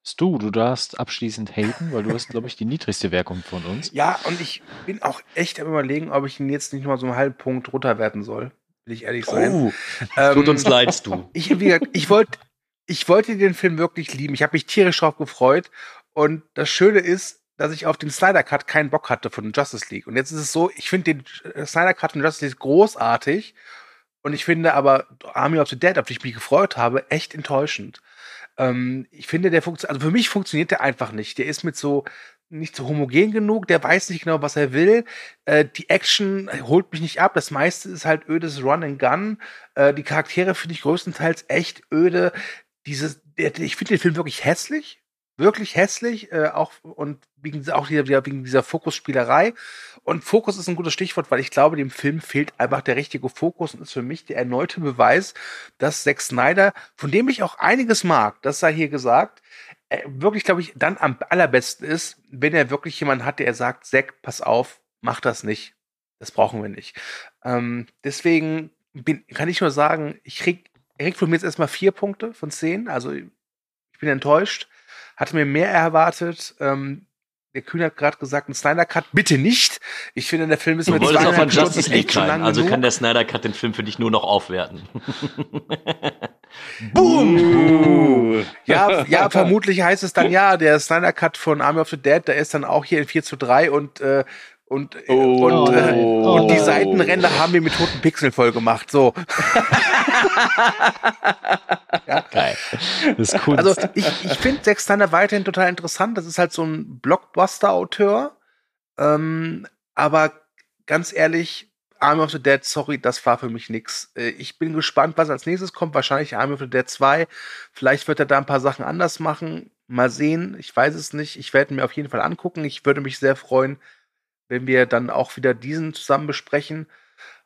Stu, du darfst abschließend haten, weil du hast, glaube ich, die niedrigste Wirkung von uns. Ja, und ich bin auch echt am überlegen, ob ich ihn jetzt nicht mal so einen halben Punkt runterwerten soll. Will ich ehrlich sein. Oh, ähm, tut uns leid, Stu. Ich, ich wollte ich wollte den Film wirklich lieben. Ich habe mich tierisch drauf gefreut. Und das Schöne ist, dass ich auf den Snyder Cut keinen Bock hatte von Justice League. Und jetzt ist es so, ich finde den äh, Snyder Cut von Justice League großartig. Und ich finde aber Army of the Dead, auf die ich mich gefreut habe, echt enttäuschend. Ähm, ich finde, der funktioniert, also für mich funktioniert der einfach nicht. Der ist mit so nicht so homogen genug, der weiß nicht genau, was er will. Äh, die Action holt mich nicht ab. Das meiste ist halt ödes Run and Gun. Äh, die Charaktere finde ich größtenteils echt öde. Dieses, ich finde den Film wirklich hässlich wirklich hässlich, äh, auch und wegen, auch wieder, wegen dieser Fokusspielerei. Und Fokus ist ein gutes Stichwort, weil ich glaube, dem Film fehlt einfach der richtige Fokus und ist für mich der erneute Beweis, dass Zack Snyder, von dem ich auch einiges mag, das sei hier gesagt, äh, wirklich, glaube ich, dann am allerbesten ist, wenn er wirklich jemanden hat, der sagt, Zack, pass auf, mach das nicht. Das brauchen wir nicht. Ähm, deswegen bin, kann ich nur sagen, ich krieg, er kriegt von mir jetzt erstmal vier Punkte von zehn. Also ich bin enttäuscht hatte mir mehr erwartet. Ähm, der Kühn hat gerade gesagt, ein Snyder Cut bitte nicht. Ich finde, der Film ist mit zweieinhalb Stunden Justice League schon lang Also genug. kann der Snyder Cut den Film für dich nur noch aufwerten. Boom! ja, ja, vermutlich heißt es dann ja, der Snyder Cut von Army of the Dead, der ist dann auch hier in 4 zu 3 und äh, und, oh, und, äh, oh, und die Seitenränder haben wir mit toten Pixeln voll gemacht. So. ja. Geil. Das ist cool. Also ich, ich finde Zack Snyder weiterhin total interessant. Das ist halt so ein Blockbuster-Auteur. Ähm, aber ganz ehrlich, Army of the Dead, sorry, das war für mich nix. Äh, ich bin gespannt, was als nächstes kommt. Wahrscheinlich Army of the Dead 2. Vielleicht wird er da ein paar Sachen anders machen. Mal sehen. Ich weiß es nicht. Ich werde mir auf jeden Fall angucken. Ich würde mich sehr freuen, wenn wir dann auch wieder diesen zusammen besprechen.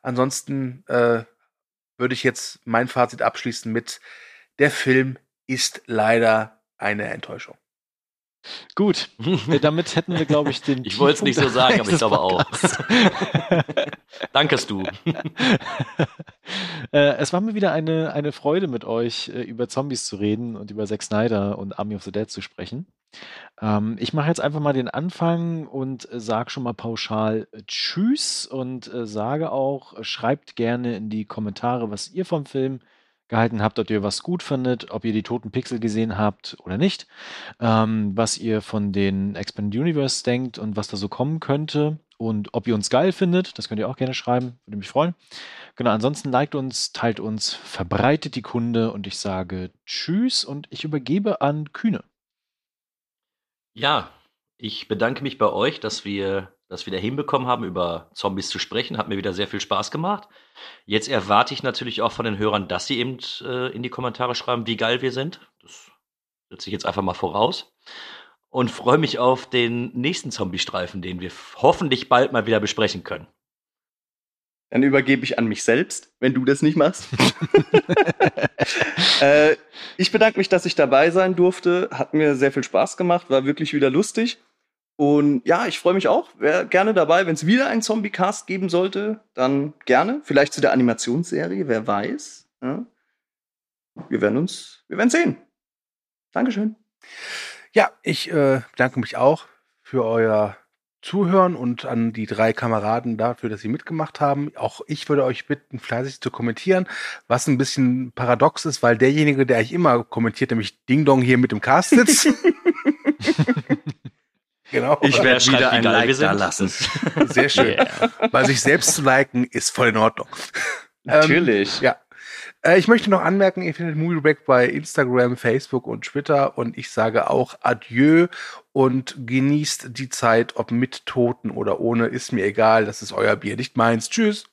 Ansonsten äh, würde ich jetzt mein Fazit abschließen mit, der Film ist leider eine Enttäuschung. Gut, äh, damit hätten wir, glaube ich, den. Ich wollte es nicht so sagen, aber ich glaube auch. Dankest du. Äh, es war mir wieder eine, eine Freude mit euch, äh, über Zombies zu reden und über Zack Snyder und Army of the Dead zu sprechen. Ähm, ich mache jetzt einfach mal den Anfang und sage schon mal pauschal Tschüss und sage auch, schreibt gerne in die Kommentare, was ihr vom Film gehalten habt, ob ihr was gut findet, ob ihr die toten Pixel gesehen habt oder nicht, ähm, was ihr von den Expanded Universe denkt und was da so kommen könnte und ob ihr uns geil findet, das könnt ihr auch gerne schreiben, würde mich freuen. Genau, ansonsten liked uns, teilt uns, verbreitet die Kunde und ich sage Tschüss und ich übergebe an Kühne. Ja, ich bedanke mich bei euch, dass wir das wieder hinbekommen haben, über Zombies zu sprechen. Hat mir wieder sehr viel Spaß gemacht. Jetzt erwarte ich natürlich auch von den Hörern, dass sie eben äh, in die Kommentare schreiben, wie geil wir sind. Das setze ich jetzt einfach mal voraus. Und freue mich auf den nächsten Zombie-Streifen, den wir hoffentlich bald mal wieder besprechen können. Dann übergebe ich an mich selbst, wenn du das nicht machst. äh, ich bedanke mich, dass ich dabei sein durfte. Hat mir sehr viel Spaß gemacht, war wirklich wieder lustig. Und ja, ich freue mich auch. Wäre gerne dabei, wenn es wieder einen Zombie-Cast geben sollte, dann gerne. Vielleicht zu der Animationsserie, wer weiß. Ja. Wir werden uns, wir werden sehen. Dankeschön. Ja, ich äh, bedanke mich auch für euer Zuhören und an die drei Kameraden dafür, dass sie mitgemacht haben. Auch ich würde euch bitten, fleißig zu kommentieren, was ein bisschen paradox ist, weil derjenige, der eigentlich immer kommentiert, nämlich Ding Dong hier mit dem Cast sitzt. Genau. Ich werde wieder ein Like da lassen. Sehr schön. Yeah. Weil sich selbst zu liken ist voll in Ordnung. Natürlich. Ähm, ja. Äh, ich möchte noch anmerken, ihr findet Movie Break bei Instagram, Facebook und Twitter und ich sage auch Adieu und genießt die Zeit, ob mit Toten oder ohne, ist mir egal, das ist euer Bier, nicht meins. Tschüss.